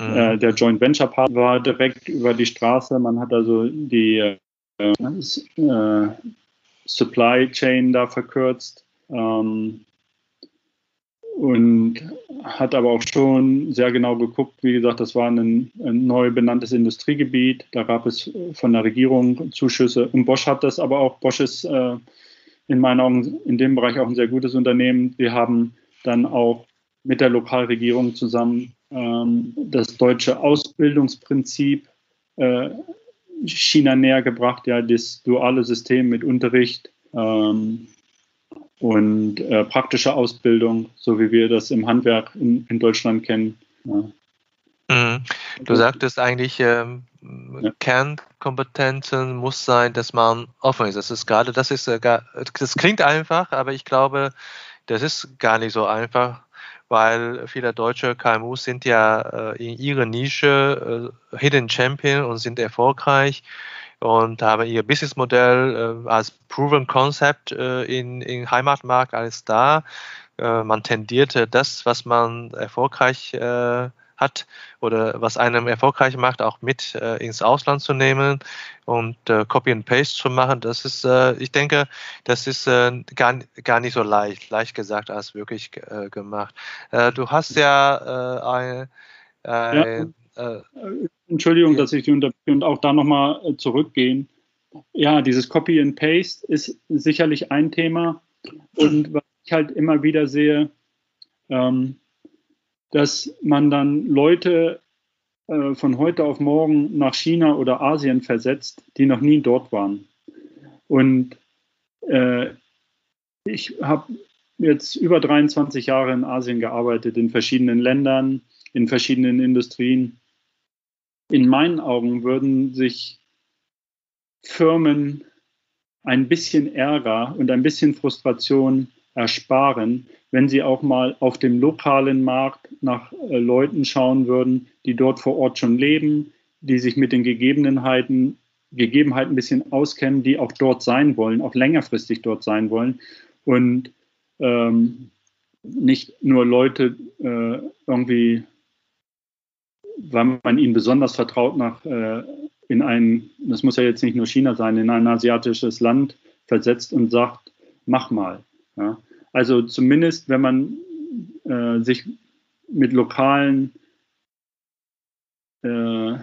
Mhm. Äh, der Joint Venture Partner war direkt über die Straße. Man hat also die äh, äh, Supply Chain da verkürzt. Ähm, und hat aber auch schon sehr genau geguckt. Wie gesagt, das war ein, ein, neu benanntes Industriegebiet. Da gab es von der Regierung Zuschüsse. Und Bosch hat das aber auch. Bosch ist äh, in meinen Augen in dem Bereich auch ein sehr gutes Unternehmen. Wir haben dann auch mit der Lokalregierung zusammen ähm, das deutsche Ausbildungsprinzip äh, China näher gebracht, ja, das duale System mit Unterricht. Ähm, und äh, praktische Ausbildung, so wie wir das im Handwerk in, in Deutschland kennen. Ja. Mhm. Du sagtest eigentlich, ähm, ja. Kernkompetenzen muss sein, dass man offen ist. Das ist gerade, das ist, äh, das klingt einfach, aber ich glaube, das ist gar nicht so einfach, weil viele deutsche KMUs sind ja äh, in ihrer Nische äh, Hidden Champion und sind erfolgreich und haben ihr Businessmodell äh, als Proven Concept äh, in, in Heimatmarkt alles da. Äh, man tendierte das, was man erfolgreich äh, hat oder was einem erfolgreich macht, auch mit äh, ins Ausland zu nehmen und äh, Copy and Paste zu machen. Das ist, äh, ich denke, das ist äh, gar, gar nicht so leicht, leicht gesagt als wirklich äh, gemacht. Äh, du hast ja ein, ein ja. Entschuldigung, dass ich die unterbreche und auch da nochmal zurückgehen. Ja, dieses Copy and Paste ist sicherlich ein Thema. Und was ich halt immer wieder sehe, ähm, dass man dann Leute äh, von heute auf morgen nach China oder Asien versetzt, die noch nie dort waren. Und äh, ich habe jetzt über 23 Jahre in Asien gearbeitet, in verschiedenen Ländern, in verschiedenen Industrien in meinen Augen würden sich Firmen ein bisschen Ärger und ein bisschen Frustration ersparen, wenn sie auch mal auf dem lokalen Markt nach äh, Leuten schauen würden, die dort vor Ort schon leben, die sich mit den Gegebenheiten, Gegebenheiten ein bisschen auskennen, die auch dort sein wollen, auch längerfristig dort sein wollen und ähm, nicht nur Leute äh, irgendwie weil man ihnen besonders vertraut nach äh, in ein, das muss ja jetzt nicht nur China sein, in ein asiatisches Land versetzt und sagt, mach mal. Ja. Also zumindest, wenn man äh, sich mit lokalen äh,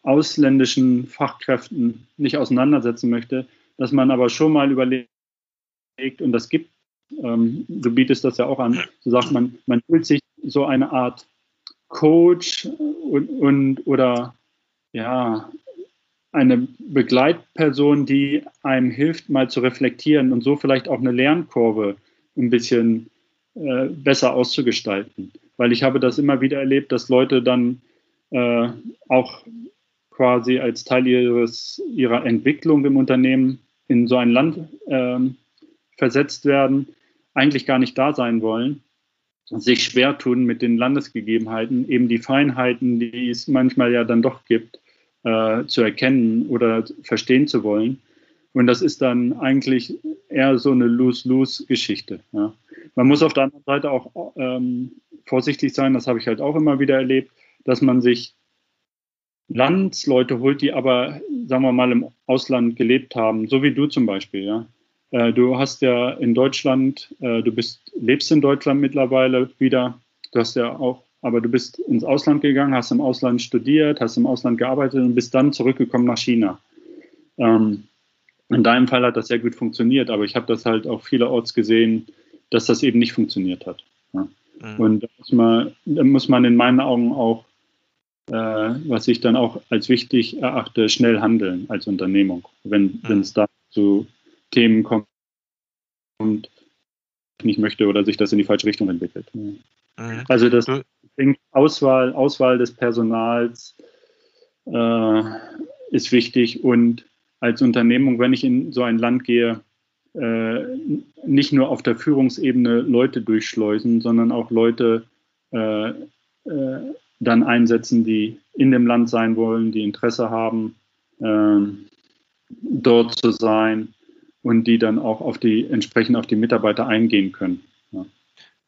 ausländischen Fachkräften nicht auseinandersetzen möchte, dass man aber schon mal überlegt, und das gibt, ähm, du bietest das ja auch an, so sagt man, man fühlt sich so eine Art Coach und, und oder ja, eine Begleitperson, die einem hilft, mal zu reflektieren und so vielleicht auch eine Lernkurve ein bisschen äh, besser auszugestalten. Weil ich habe das immer wieder erlebt, dass Leute dann äh, auch quasi als Teil ihres, ihrer Entwicklung im Unternehmen in so ein Land äh, versetzt werden, eigentlich gar nicht da sein wollen sich schwer tun mit den Landesgegebenheiten, eben die Feinheiten, die es manchmal ja dann doch gibt, äh, zu erkennen oder verstehen zu wollen. Und das ist dann eigentlich eher so eine Lose-Lose-Geschichte. Ja. Man muss auf der anderen Seite auch ähm, vorsichtig sein, das habe ich halt auch immer wieder erlebt, dass man sich Landsleute holt, die aber, sagen wir mal, im Ausland gelebt haben, so wie du zum Beispiel, ja. Äh, du hast ja in Deutschland, äh, du bist, lebst in Deutschland mittlerweile wieder. Du hast ja auch, aber du bist ins Ausland gegangen, hast im Ausland studiert, hast im Ausland gearbeitet und bist dann zurückgekommen nach China. Ähm, in deinem Fall hat das sehr gut funktioniert, aber ich habe das halt auch vielerorts gesehen, dass das eben nicht funktioniert hat. Ja. Mhm. Und da muss, man, da muss man in meinen Augen auch, äh, was ich dann auch als wichtig erachte, schnell handeln als Unternehmung, wenn mhm. es da zu Themen kommt und nicht möchte oder sich das in die falsche Richtung entwickelt. Mhm. Also das Auswahl, Auswahl des Personals äh, ist wichtig und als Unternehmung, wenn ich in so ein Land gehe, äh, nicht nur auf der Führungsebene Leute durchschleusen, sondern auch Leute äh, äh dann einsetzen, die in dem Land sein wollen, die Interesse haben, ähm, dort zu sein und die dann auch auf die entsprechend auf die Mitarbeiter eingehen können. Ja.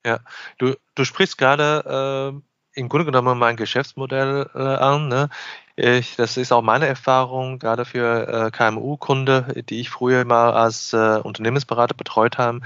Ja, du, du sprichst gerade äh, im Grunde genommen mein Geschäftsmodell äh, an. Ne? Ich, das ist auch meine Erfahrung, gerade für äh, KMU-Kunde, die ich früher mal als äh, Unternehmensberater betreut habe.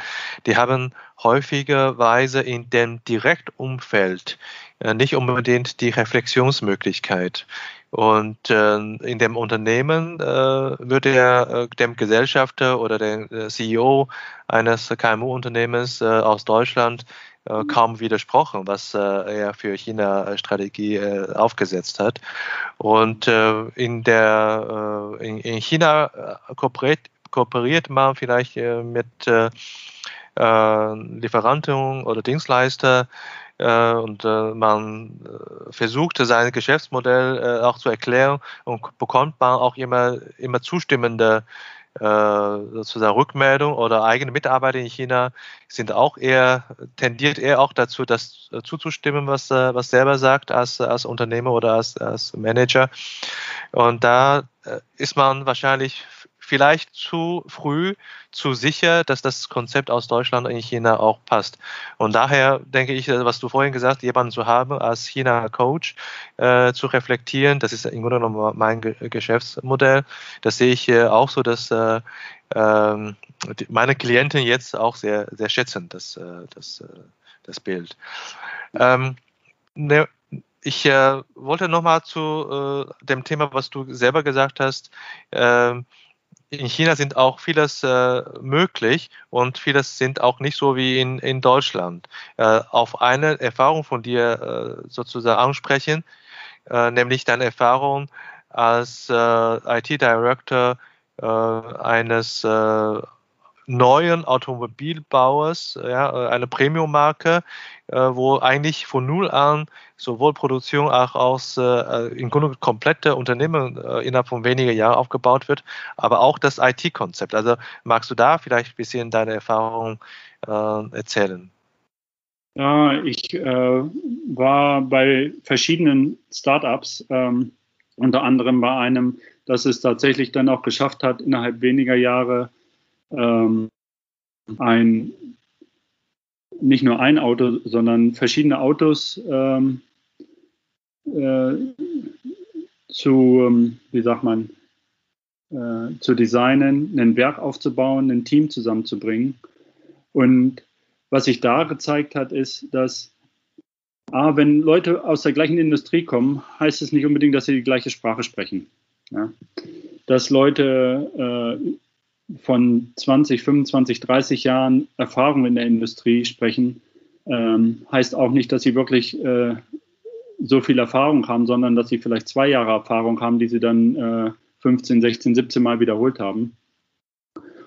Die haben häufigerweise in dem Direktumfeld äh, nicht unbedingt die Reflexionsmöglichkeit. Und äh, in dem Unternehmen äh, würde er äh, dem Gesellschafter oder der CEO eines KMU-Unternehmens aus Deutschland äh, mhm. kaum widersprochen, was äh, er für China-Strategie äh, aufgesetzt hat. Und äh, in der äh, in, in, China äh, kooperiert, kooperiert man vielleicht mit Lieferanten oder Dienstleister und man versuchte sein Geschäftsmodell auch zu erklären und bekommt man auch immer immer zustimmende äh, sozusagen Rückmeldung oder eigene Mitarbeiter in China sind auch eher, tendiert eher auch dazu, das äh, zuzustimmen, was, äh, was selber sagt als, als Unternehmer oder als, als Manager. Und da ist man wahrscheinlich vielleicht zu früh, zu sicher, dass das Konzept aus Deutschland in China auch passt. Und daher denke ich, was du vorhin gesagt hast, jemanden zu haben als China-Coach äh, zu reflektieren, das ist im Grunde genommen mein Geschäftsmodell. Das sehe ich äh, auch so, dass äh, ähm, meine Klienten jetzt auch sehr, sehr schätzen, das, äh, das, äh, das Bild. Ähm, ne, ich äh, wollte nochmal zu äh, dem Thema, was du selber gesagt hast. Äh, in China sind auch vieles äh, möglich und vieles sind auch nicht so wie in, in Deutschland. Äh, auf eine Erfahrung von dir äh, sozusagen ansprechen, äh, nämlich deine Erfahrung als äh, IT-Director äh, eines neuen Automobilbauers, ja, eine Premium-Marke, äh, wo eigentlich von null an sowohl Produktion als auch aus äh, im Grunde komplette Unternehmen äh, innerhalb von wenigen Jahren aufgebaut wird, aber auch das IT-Konzept. Also magst du da vielleicht ein bisschen deine Erfahrung äh, erzählen? Ja, ich äh, war bei verschiedenen Startups, ähm, unter anderem bei einem, das es tatsächlich dann auch geschafft hat, innerhalb weniger Jahre ähm, ein nicht nur ein Auto, sondern verschiedene Autos ähm, äh, zu, ähm, wie sagt man, äh, zu designen, ein Werk aufzubauen, ein Team zusammenzubringen. Und was sich da gezeigt hat, ist, dass A, wenn Leute aus der gleichen Industrie kommen, heißt es nicht unbedingt, dass sie die gleiche Sprache sprechen. Ja? Dass Leute äh, von 20, 25, 30 Jahren Erfahrung in der Industrie sprechen, ähm, heißt auch nicht, dass sie wirklich äh, so viel Erfahrung haben, sondern dass sie vielleicht zwei Jahre Erfahrung haben, die sie dann äh, 15, 16, 17 Mal wiederholt haben.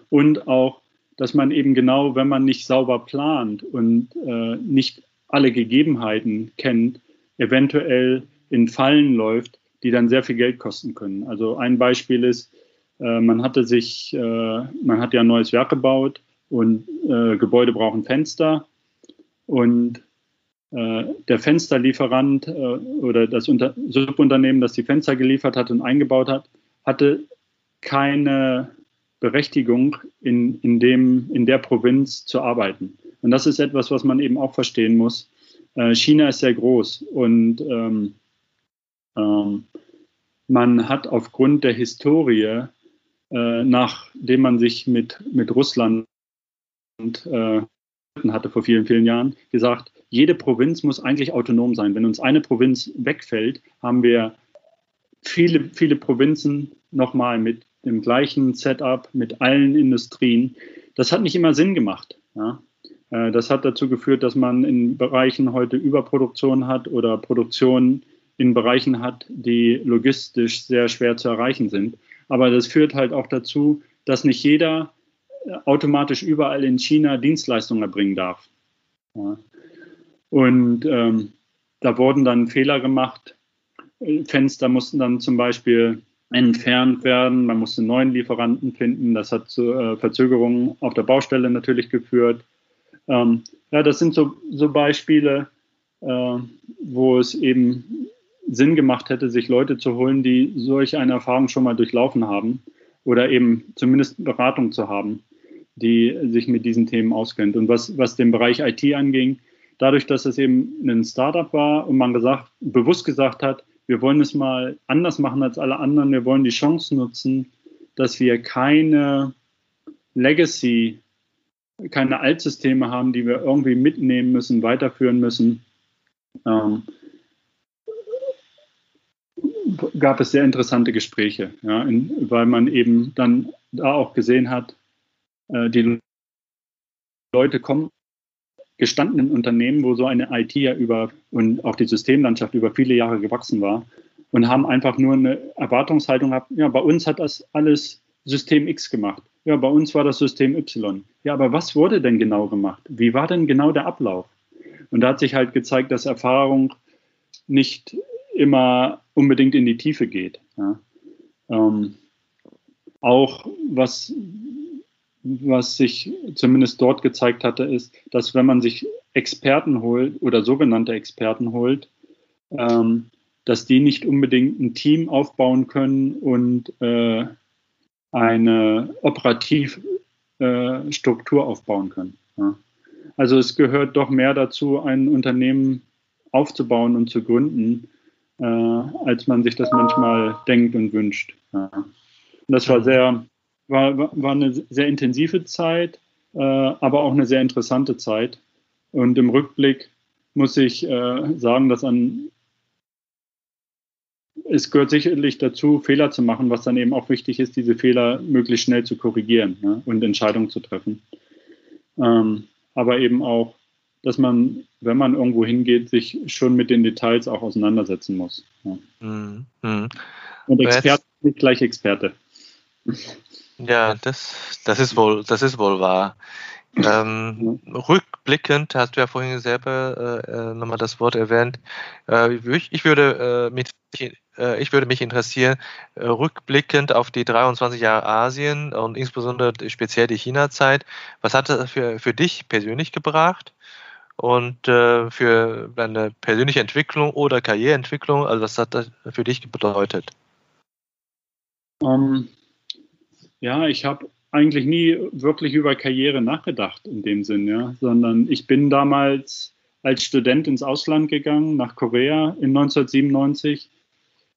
Und auch, dass man eben genau, wenn man nicht sauber plant und äh, nicht alle Gegebenheiten kennt, eventuell in Fallen läuft, die dann sehr viel Geld kosten können. Also ein Beispiel ist, äh, man hatte sich, äh, man hat ja ein neues Werk gebaut und äh, Gebäude brauchen Fenster und der Fensterlieferant oder das Unter Subunternehmen, das die Fenster geliefert hat und eingebaut hat, hatte keine Berechtigung, in, in, dem, in der Provinz zu arbeiten. Und das ist etwas, was man eben auch verstehen muss. China ist sehr groß und ähm, ähm, man hat aufgrund der Historie äh, nachdem man sich mit, mit Russland äh, hatte vor vielen, vielen Jahren, gesagt, jede Provinz muss eigentlich autonom sein. Wenn uns eine Provinz wegfällt, haben wir viele, viele Provinzen nochmal mit dem gleichen Setup, mit allen Industrien. Das hat nicht immer Sinn gemacht. Ja? Äh, das hat dazu geführt, dass man in Bereichen heute Überproduktion hat oder Produktion in Bereichen hat, die logistisch sehr schwer zu erreichen sind. Aber das führt halt auch dazu, dass nicht jeder äh, automatisch überall in China Dienstleistungen erbringen darf. Ja. Und ähm, da wurden dann Fehler gemacht. Fenster mussten dann zum Beispiel entfernt werden. Man musste neuen Lieferanten finden. Das hat zu äh, Verzögerungen auf der Baustelle natürlich geführt. Ähm, ja, das sind so, so Beispiele, äh, wo es eben Sinn gemacht hätte, sich Leute zu holen, die solch eine Erfahrung schon mal durchlaufen haben oder eben zumindest Beratung zu haben, die sich mit diesen Themen auskennt. Und was, was den Bereich IT anging, dadurch, dass es eben ein Startup war und man gesagt, bewusst gesagt hat, wir wollen es mal anders machen als alle anderen, wir wollen die Chance nutzen, dass wir keine Legacy, keine Altsysteme haben, die wir irgendwie mitnehmen müssen, weiterführen müssen. Ähm, gab es sehr interessante Gespräche, ja, in, weil man eben dann da auch gesehen hat, äh, die Leute kommen gestandenen Unternehmen, wo so eine IT ja über und auch die Systemlandschaft über viele Jahre gewachsen war und haben einfach nur eine Erwartungshaltung gehabt, ja, bei uns hat das alles System X gemacht. Ja, bei uns war das System Y. Ja, aber was wurde denn genau gemacht? Wie war denn genau der Ablauf? Und da hat sich halt gezeigt, dass Erfahrung nicht immer unbedingt in die Tiefe geht. Ja. Ähm, auch was, was sich zumindest dort gezeigt hatte, ist, dass wenn man sich Experten holt oder sogenannte Experten holt, ähm, dass die nicht unbedingt ein Team aufbauen können und äh, eine Operativstruktur äh, aufbauen können. Ja. Also es gehört doch mehr dazu, ein Unternehmen aufzubauen und zu gründen, äh, als man sich das manchmal denkt und wünscht. Ja. Und das war sehr, war, war eine sehr intensive Zeit, äh, aber auch eine sehr interessante Zeit. Und im Rückblick muss ich äh, sagen, dass an es gehört sicherlich dazu, Fehler zu machen, was dann eben auch wichtig ist, diese Fehler möglichst schnell zu korrigieren ne, und Entscheidungen zu treffen. Ähm, aber eben auch, dass man, wenn man irgendwo hingeht, sich schon mit den Details auch auseinandersetzen muss. Ja. Mhm. mhm. Und Experte nicht gleich Experte. Ja, das, das, ist, wohl, das ist wohl wahr. Ähm, rückblickend hast du ja vorhin selber äh, äh nochmal das Wort erwähnt. Äh, ich, ich, würde äh, mit äh, ich würde mich interessieren, äh, rückblickend auf die 23 Jahre Asien und insbesondere speziell die China-Zeit, was hat das für, für dich persönlich gebracht? Und äh, für deine persönliche Entwicklung oder Karriereentwicklung, also was hat das für dich bedeutet? Um, ähm, ja, ich habe eigentlich nie wirklich über Karriere nachgedacht in dem Sinn, ja, sondern ich bin damals als Student ins Ausland gegangen, nach Korea in 1997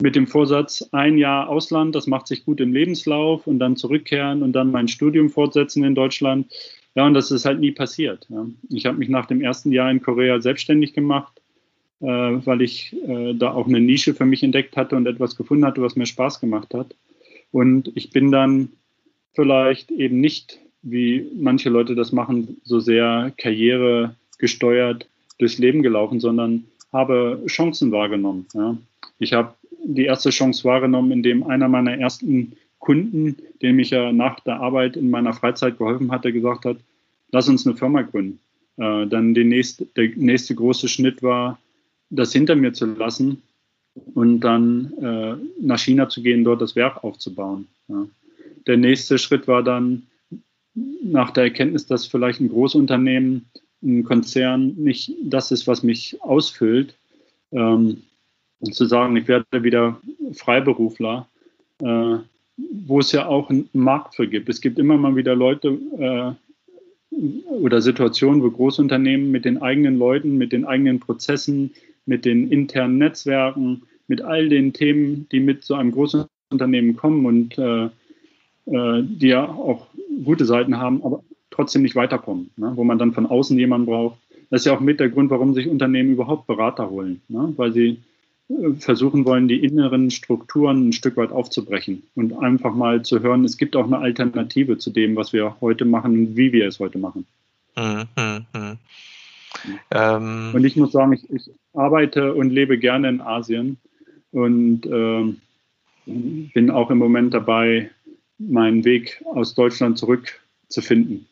mit dem Vorsatz, ein Jahr Ausland, das macht sich gut im Lebenslauf und dann zurückkehren und dann mein Studium fortsetzen in Deutschland. Ja, und das ist halt nie passiert. Ja. Ich habe mich nach dem ersten Jahr in Korea selbstständig gemacht, äh, weil ich äh, da auch eine Nische für mich entdeckt hatte und etwas gefunden hatte, was mir Spaß gemacht hat. Und ich bin dann vielleicht eben nicht, wie manche Leute das machen, so sehr karrieregesteuert durchs Leben gelaufen, sondern habe Chancen wahrgenommen. Ja. Ich habe die erste Chance wahrgenommen, indem einer meiner ersten Kunden, dem ich ja nach der Arbeit in meiner Freizeit geholfen hatte, gesagt hat, lass uns eine Firma gründen. Äh, dann nächste, der nächste große Schnitt war, das hinter mir zu lassen und dann äh, nach China zu gehen, dort das Werk aufzubauen. Ja. Der nächste Schritt war dann nach der Erkenntnis, dass vielleicht ein Großunternehmen, ein Konzern nicht das ist, was mich ausfüllt, ähm, zu sagen, ich werde wieder Freiberufler, äh, wo es ja auch einen Markt für gibt. Es gibt immer mal wieder Leute äh, oder Situationen, wo Großunternehmen mit den eigenen Leuten, mit den eigenen Prozessen, mit den internen Netzwerken, mit all den Themen, die mit so einem großen Unternehmen kommen und äh, äh die ja auch gute Seiten haben, aber trotzdem nicht weiterkommen, ne? wo man dann von außen jemanden braucht. Das ist ja auch mit der Grund, warum sich Unternehmen überhaupt Berater holen, ne? weil sie versuchen wollen, die inneren Strukturen ein Stück weit aufzubrechen und einfach mal zu hören, es gibt auch eine Alternative zu dem, was wir heute machen und wie wir es heute machen. Mhm, mh. Ähm. Und ich muss sagen, ich, ich, arbeite und lebe gerne in Asien und äh, bin auch im Moment dabei, meinen Weg aus Deutschland zurückzufinden.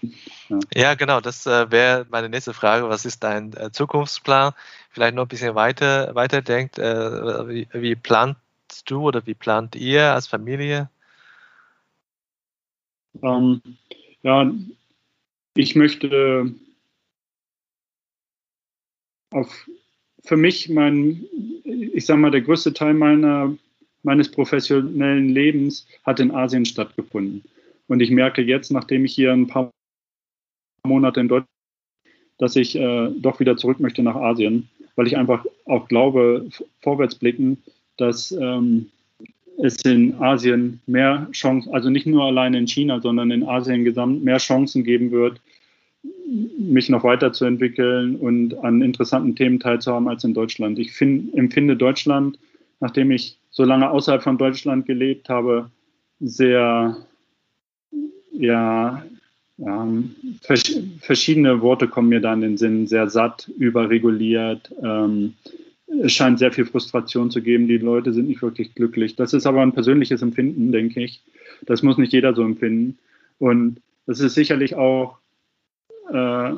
Ja, ja genau, das äh, wäre meine nächste Frage. Was ist dein äh, Zukunftsplan? Vielleicht noch ein bisschen weiter, weiter denkt, äh, wie, wie planst du oder wie plant ihr als Familie? Ähm, ja, ich möchte auf, für mich mein, ich sage mal, der größte Teil meiner, meines professionellen Lebens hat in Asien stattgefunden. Und ich merke jetzt, nachdem ich hier ein paar Monate in Deutschland dass ich äh, doch wieder zurück möchte nach Asien, weil ich einfach auch glaube, vorwärts blicken, dass ähm, es in Asien mehr Chancen, also nicht nur alleine in China, sondern in Asien gesamt mehr Chancen geben wird, mich noch weiterzuentwickeln und an interessanten Themen teilzuhaben als in Deutschland. Ich find, empfinde Deutschland, nachdem ich so lange außerhalb von Deutschland gelebt habe, sehr, ja, ja vers verschiedene Worte kommen mir da in den Sinn, sehr satt, überreguliert. Ähm, es scheint sehr viel Frustration zu geben. Die Leute sind nicht wirklich glücklich. Das ist aber ein persönliches Empfinden, denke ich. Das muss nicht jeder so empfinden. Und das ist sicherlich auch äh,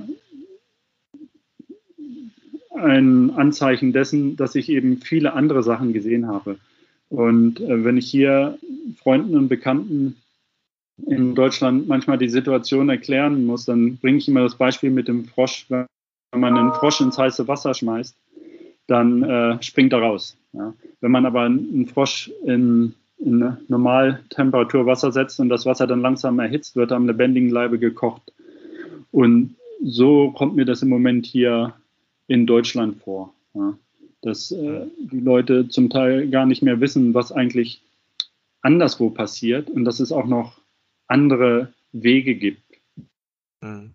ein Anzeichen dessen, dass ich eben viele andere Sachen gesehen habe. Und äh, wenn ich hier Freunden und Bekannten in Deutschland manchmal die Situation erklären muss, dann bringe ich immer das Beispiel mit dem Frosch. Wenn man einen Frosch ins heiße Wasser schmeißt, dann äh, springt er raus. Ja. Wenn man aber einen Frosch in, in Normaltemperatur Wasser setzt und das Wasser dann langsam erhitzt, wird er am lebendigen Leibe gekocht. Und so kommt mir das im Moment hier in Deutschland vor. Ja. Dass äh, die Leute zum Teil gar nicht mehr wissen, was eigentlich anderswo passiert und dass es auch noch andere Wege gibt. Hm.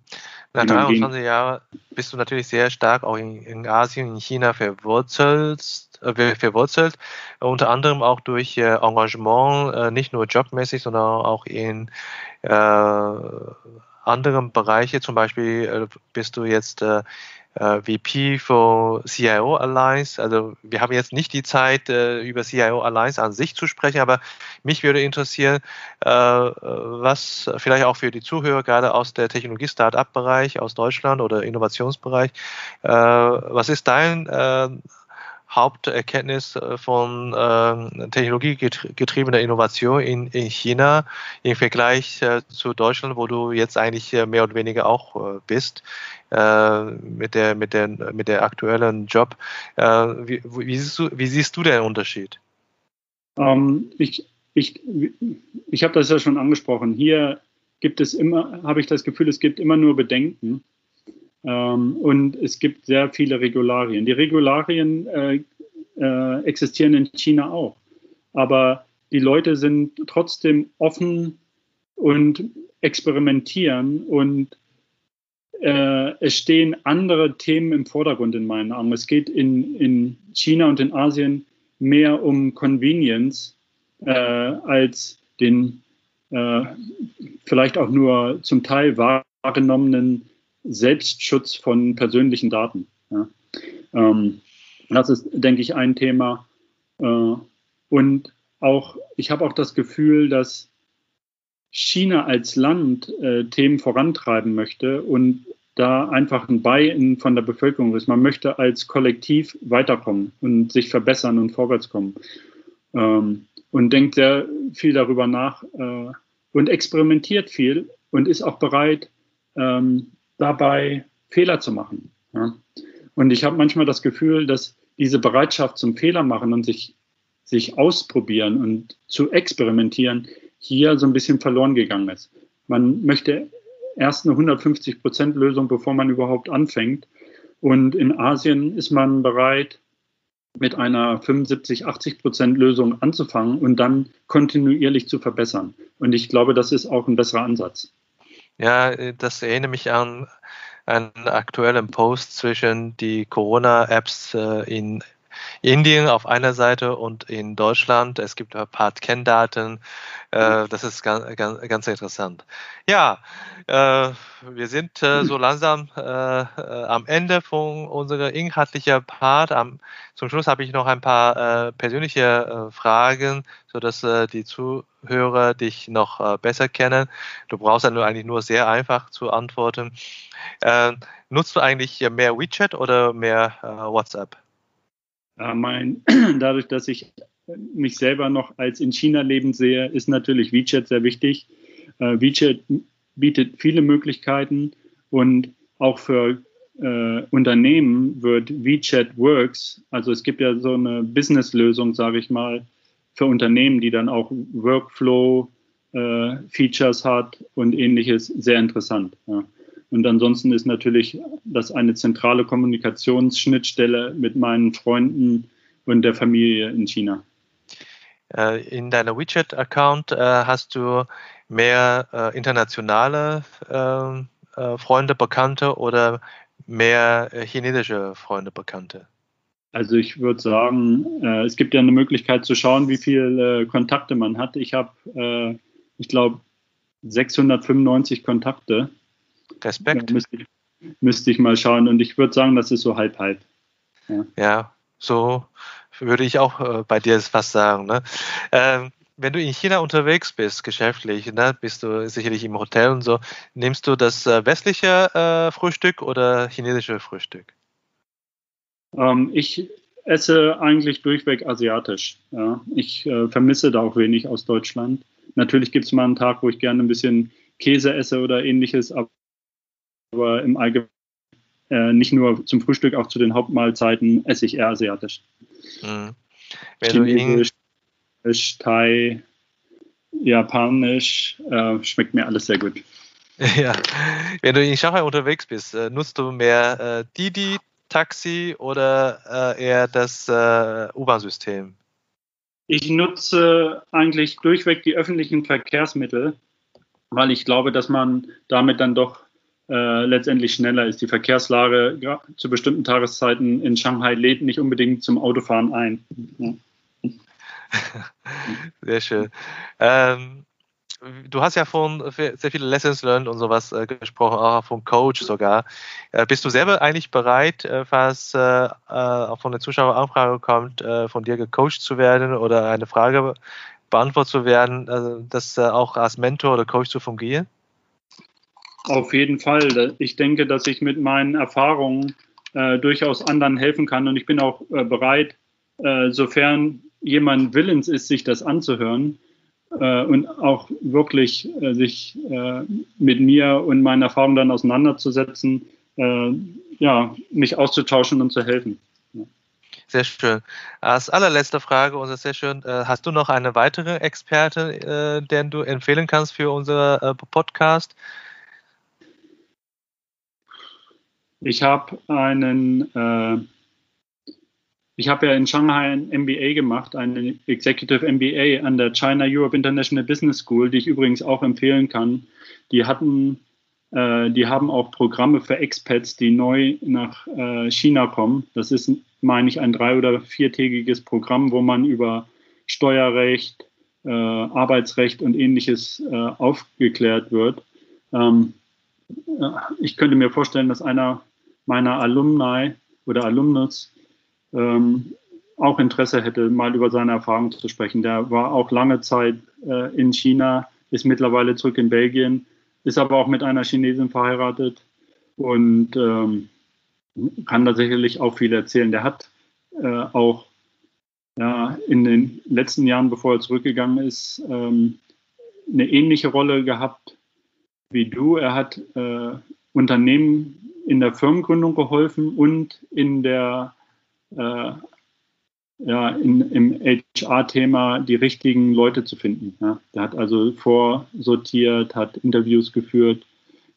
Nach 23 Jahren bist du natürlich sehr stark auch in, in Asien, in China verwurzelt, äh, verwurzelt, unter anderem auch durch äh, Engagement, äh, nicht nur jobmäßig, sondern auch in äh, anderen Bereichen. Zum Beispiel äh, bist du jetzt VP für CIO Alliance. Also wir haben jetzt nicht die Zeit, äh, über CIO Alliance an sich zu sprechen, aber mich würde interessieren, äh, was vielleicht auch für die Zuhörer, gerade aus der Technologie-Startup-Bereich, aus Deutschland oder Innovationsbereich, was ist dein Haupterkenntnis äh, von äh, technologiegetriebener Innovation in, in, China im Vergleich äh, zu Deutschland, wo du jetzt eigentlich äh, mehr oder weniger auch äh, bist äh, mit, der, mit, der, mit der aktuellen Job. Wie, wie, siehst du, wie siehst du den Unterschied? Ähm, ich ich, ich habe das ja schon angesprochen. Hier gibt es immer, habe ich das Gefühl, es gibt immer nur Bedenken ähm, und es gibt sehr viele Regularien. Die Regularien äh, äh, existieren in China auch. Aber die Leute sind trotzdem offen und experimentieren und äh, es stehen andere Themen im Vordergrund in meinen Augen. Es geht in, in China und in Asien mehr um Convenience äh, als den äh, vielleicht auch nur zum Teil wahrgenommenen Selbstschutz von persönlichen Daten. Ja. Ähm, das ist, denke ich, ein Thema. Äh, und auch, ich habe auch das Gefühl, dass China als Land äh, Themen vorantreiben möchte und da einfach ein Buy-in von der Bevölkerung ist. Man möchte als Kollektiv weiterkommen und sich verbessern und vorwärtskommen. Ähm, und denkt sehr viel darüber nach äh, und experimentiert viel und ist auch bereit, ähm, dabei Fehler zu machen. Ja. Und ich habe manchmal das Gefühl, dass diese Bereitschaft zum Fehler machen und sich, sich ausprobieren und zu experimentieren hier so ein bisschen verloren gegangen ist. Man möchte erst eine 150 Prozent Lösung, bevor man überhaupt anfängt. Und in Asien ist man bereit, mit einer 75, 80 Prozent Lösung anzufangen und dann kontinuierlich zu verbessern. Und ich glaube, das ist auch ein besserer Ansatz. Ja, äh, das erinnert mich an einen aktuellen Post zwischen die Corona-Apps äh, in Indien auf einer Seite und in Deutschland. Es gibt ein paar Kenndaten. Äh, das ist ganz, ganz, ganz interessant. Ja, äh, wir sind äh, so langsam am Ende von unserer inhaltlichen Part. Am, zum Schluss habe ich noch ein paar persönliche Fragen, sodass die Zuhörer dich noch besser kennen. Du brauchst ja nur eigentlich nur sehr einfach zu antworten. nutzt du eigentlich mehr WeChat oder mehr WhatsApp? Ja, mein, dadurch, dass ich mich selber noch als in China lebend sehe, ist natürlich WeChat sehr wichtig. Äh, WeChat bietet viele Möglichkeiten und auch für äh, Unternehmen wird WeChat Works, also es gibt ja so eine Business-Lösung, sage ich mal, für Unternehmen, die dann auch Workflow-Features äh, hat und ähnliches, sehr interessant. Ja. Und ansonsten ist natürlich das eine zentrale Kommunikationsschnittstelle mit meinen Freunden und der Familie in China. Äh, in deiner WeChat-Account äh, hast du mehr äh, internationale ähm, Freunde, Bekannte oder mehr chinesische Freunde, Bekannte? Also ich würde sagen, es gibt ja eine Möglichkeit zu schauen, wie viele Kontakte man hat. Ich habe, ich glaube, 695 Kontakte. Respekt. Müsste ich, müsste ich mal schauen und ich würde sagen, das ist so halb halb. Ja, ja so würde ich auch äh, bei dir fast sagen. Ne? Ähm, wenn du in China unterwegs bist, geschäftlich, ne, bist du sicherlich im Hotel und so, nimmst du das äh, westliche äh, Frühstück oder chinesische Frühstück? Ähm, ich esse eigentlich durchweg asiatisch. Ja. Ich äh, vermisse da auch wenig aus Deutschland. Natürlich gibt es mal einen Tag, wo ich gerne ein bisschen Käse esse oder ähnliches, aber im Allgemeinen äh, nicht nur zum Frühstück, auch zu den Hauptmahlzeiten esse ich eher asiatisch. Mhm. Chinesisch, Thai, Japanisch, äh, schmeckt mir alles sehr gut. Ja, wenn du in Shanghai unterwegs bist, äh, nutzt du mehr äh, Didi, Taxi oder äh, eher das äh, U-Bahn-System? Ich nutze eigentlich durchweg die öffentlichen Verkehrsmittel, weil ich glaube, dass man damit dann doch äh, letztendlich schneller ist. Die Verkehrslage ja, zu bestimmten Tageszeiten in Shanghai lädt nicht unbedingt zum Autofahren ein. Ja. Sehr schön. Ähm, du hast ja von sehr viele Lessons learned und sowas äh, gesprochen, auch vom Coach sogar. Äh, bist du selber eigentlich bereit, äh, falls äh, auch von der Zuschaueranfrage kommt, von dir gecoacht zu werden oder eine Frage beantwortet zu werden, das auch als Mentor oder Coach zu fungieren? Auf jeden Fall. Ich denke, dass ich mit meinen Erfahrungen äh, durchaus anderen helfen kann und ich bin auch äh, bereit, äh, sofern jemand willens ist, sich das anzuhören äh, und auch wirklich äh, sich äh, mit mir und meinen Erfahrungen dann auseinanderzusetzen, ja, mich auszutauschen und zu helfen. Sehr schön. Als allerletzte Frage, und sehr schön, hast du noch eine weitere Experte, den du empfehlen kannst für unser Podcast? Ich habe einen, äh, ich habe ja in Shanghai ein MBA gemacht, einen Executive MBA an der China Europe International Business School, die ich übrigens auch empfehlen kann. Die hatten, äh, die haben auch Programme für Expats, die neu nach äh, China kommen. Das ist, meine ich, ein drei- oder viertägiges Programm, wo man über Steuerrecht, äh, Arbeitsrecht und ähnliches äh, aufgeklärt wird. Ähm, ich könnte mir vorstellen, dass einer meiner Alumni oder Alumnus ähm, auch Interesse hätte, mal über seine Erfahrungen zu sprechen. Der war auch lange Zeit äh, in China, ist mittlerweile zurück in Belgien, ist aber auch mit einer Chinesin verheiratet und ähm, kann da sicherlich auch viel erzählen. Der hat äh, auch ja, in den letzten Jahren, bevor er zurückgegangen ist, ähm, eine ähnliche Rolle gehabt wie du. Er hat äh, Unternehmen in der Firmengründung geholfen und in der äh, ja, in, im HR-Thema die richtigen Leute zu finden. Ja. Der hat also vorsortiert, hat Interviews geführt.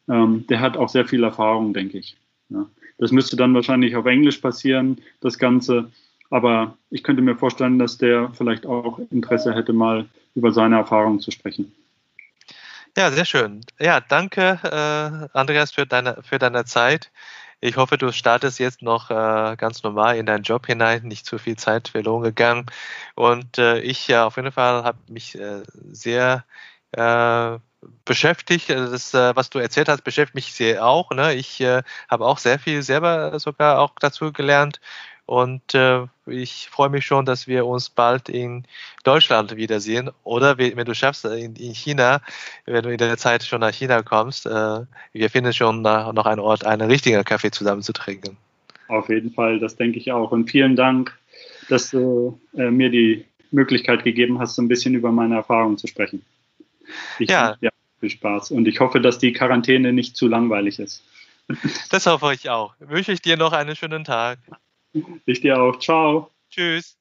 Ähm, der hat auch sehr viel Erfahrung, denke ich. Ja. Das müsste dann wahrscheinlich auf Englisch passieren, das Ganze. Aber ich könnte mir vorstellen, dass der vielleicht auch Interesse hätte, mal über seine Erfahrungen zu sprechen. Ja, sehr schön. Ja, danke, äh, Andreas, für deine, für deine Zeit. Ich hoffe, du startest jetzt noch äh, ganz normal in deinen Job hinein, nicht zu viel Zeit verloren gegangen. Und äh, ich ja auf jeden Fall habe mich äh, sehr äh, beschäftigt. Also das, äh, was du erzählt hast, beschäftigt mich sehr auch. Ne? Ich äh, habe auch sehr viel selber sogar auch dazu gelernt und äh, ich freue mich schon, dass wir uns bald in Deutschland wiedersehen. Oder wenn du schaffst, in, in China, wenn du in der Zeit schon nach China kommst, äh, wir finden schon noch einen Ort, einen richtigen Kaffee zusammen zu trinken. Auf jeden Fall, das denke ich auch. Und vielen Dank, dass du äh, mir die Möglichkeit gegeben hast, so ein bisschen über meine Erfahrungen zu sprechen. Ich ja. ja. Viel Spaß. Und ich hoffe, dass die Quarantäne nicht zu langweilig ist. Das hoffe ich auch. Wünsche ich dir noch einen schönen Tag. Ich dir auch. Ciao. Tschüss.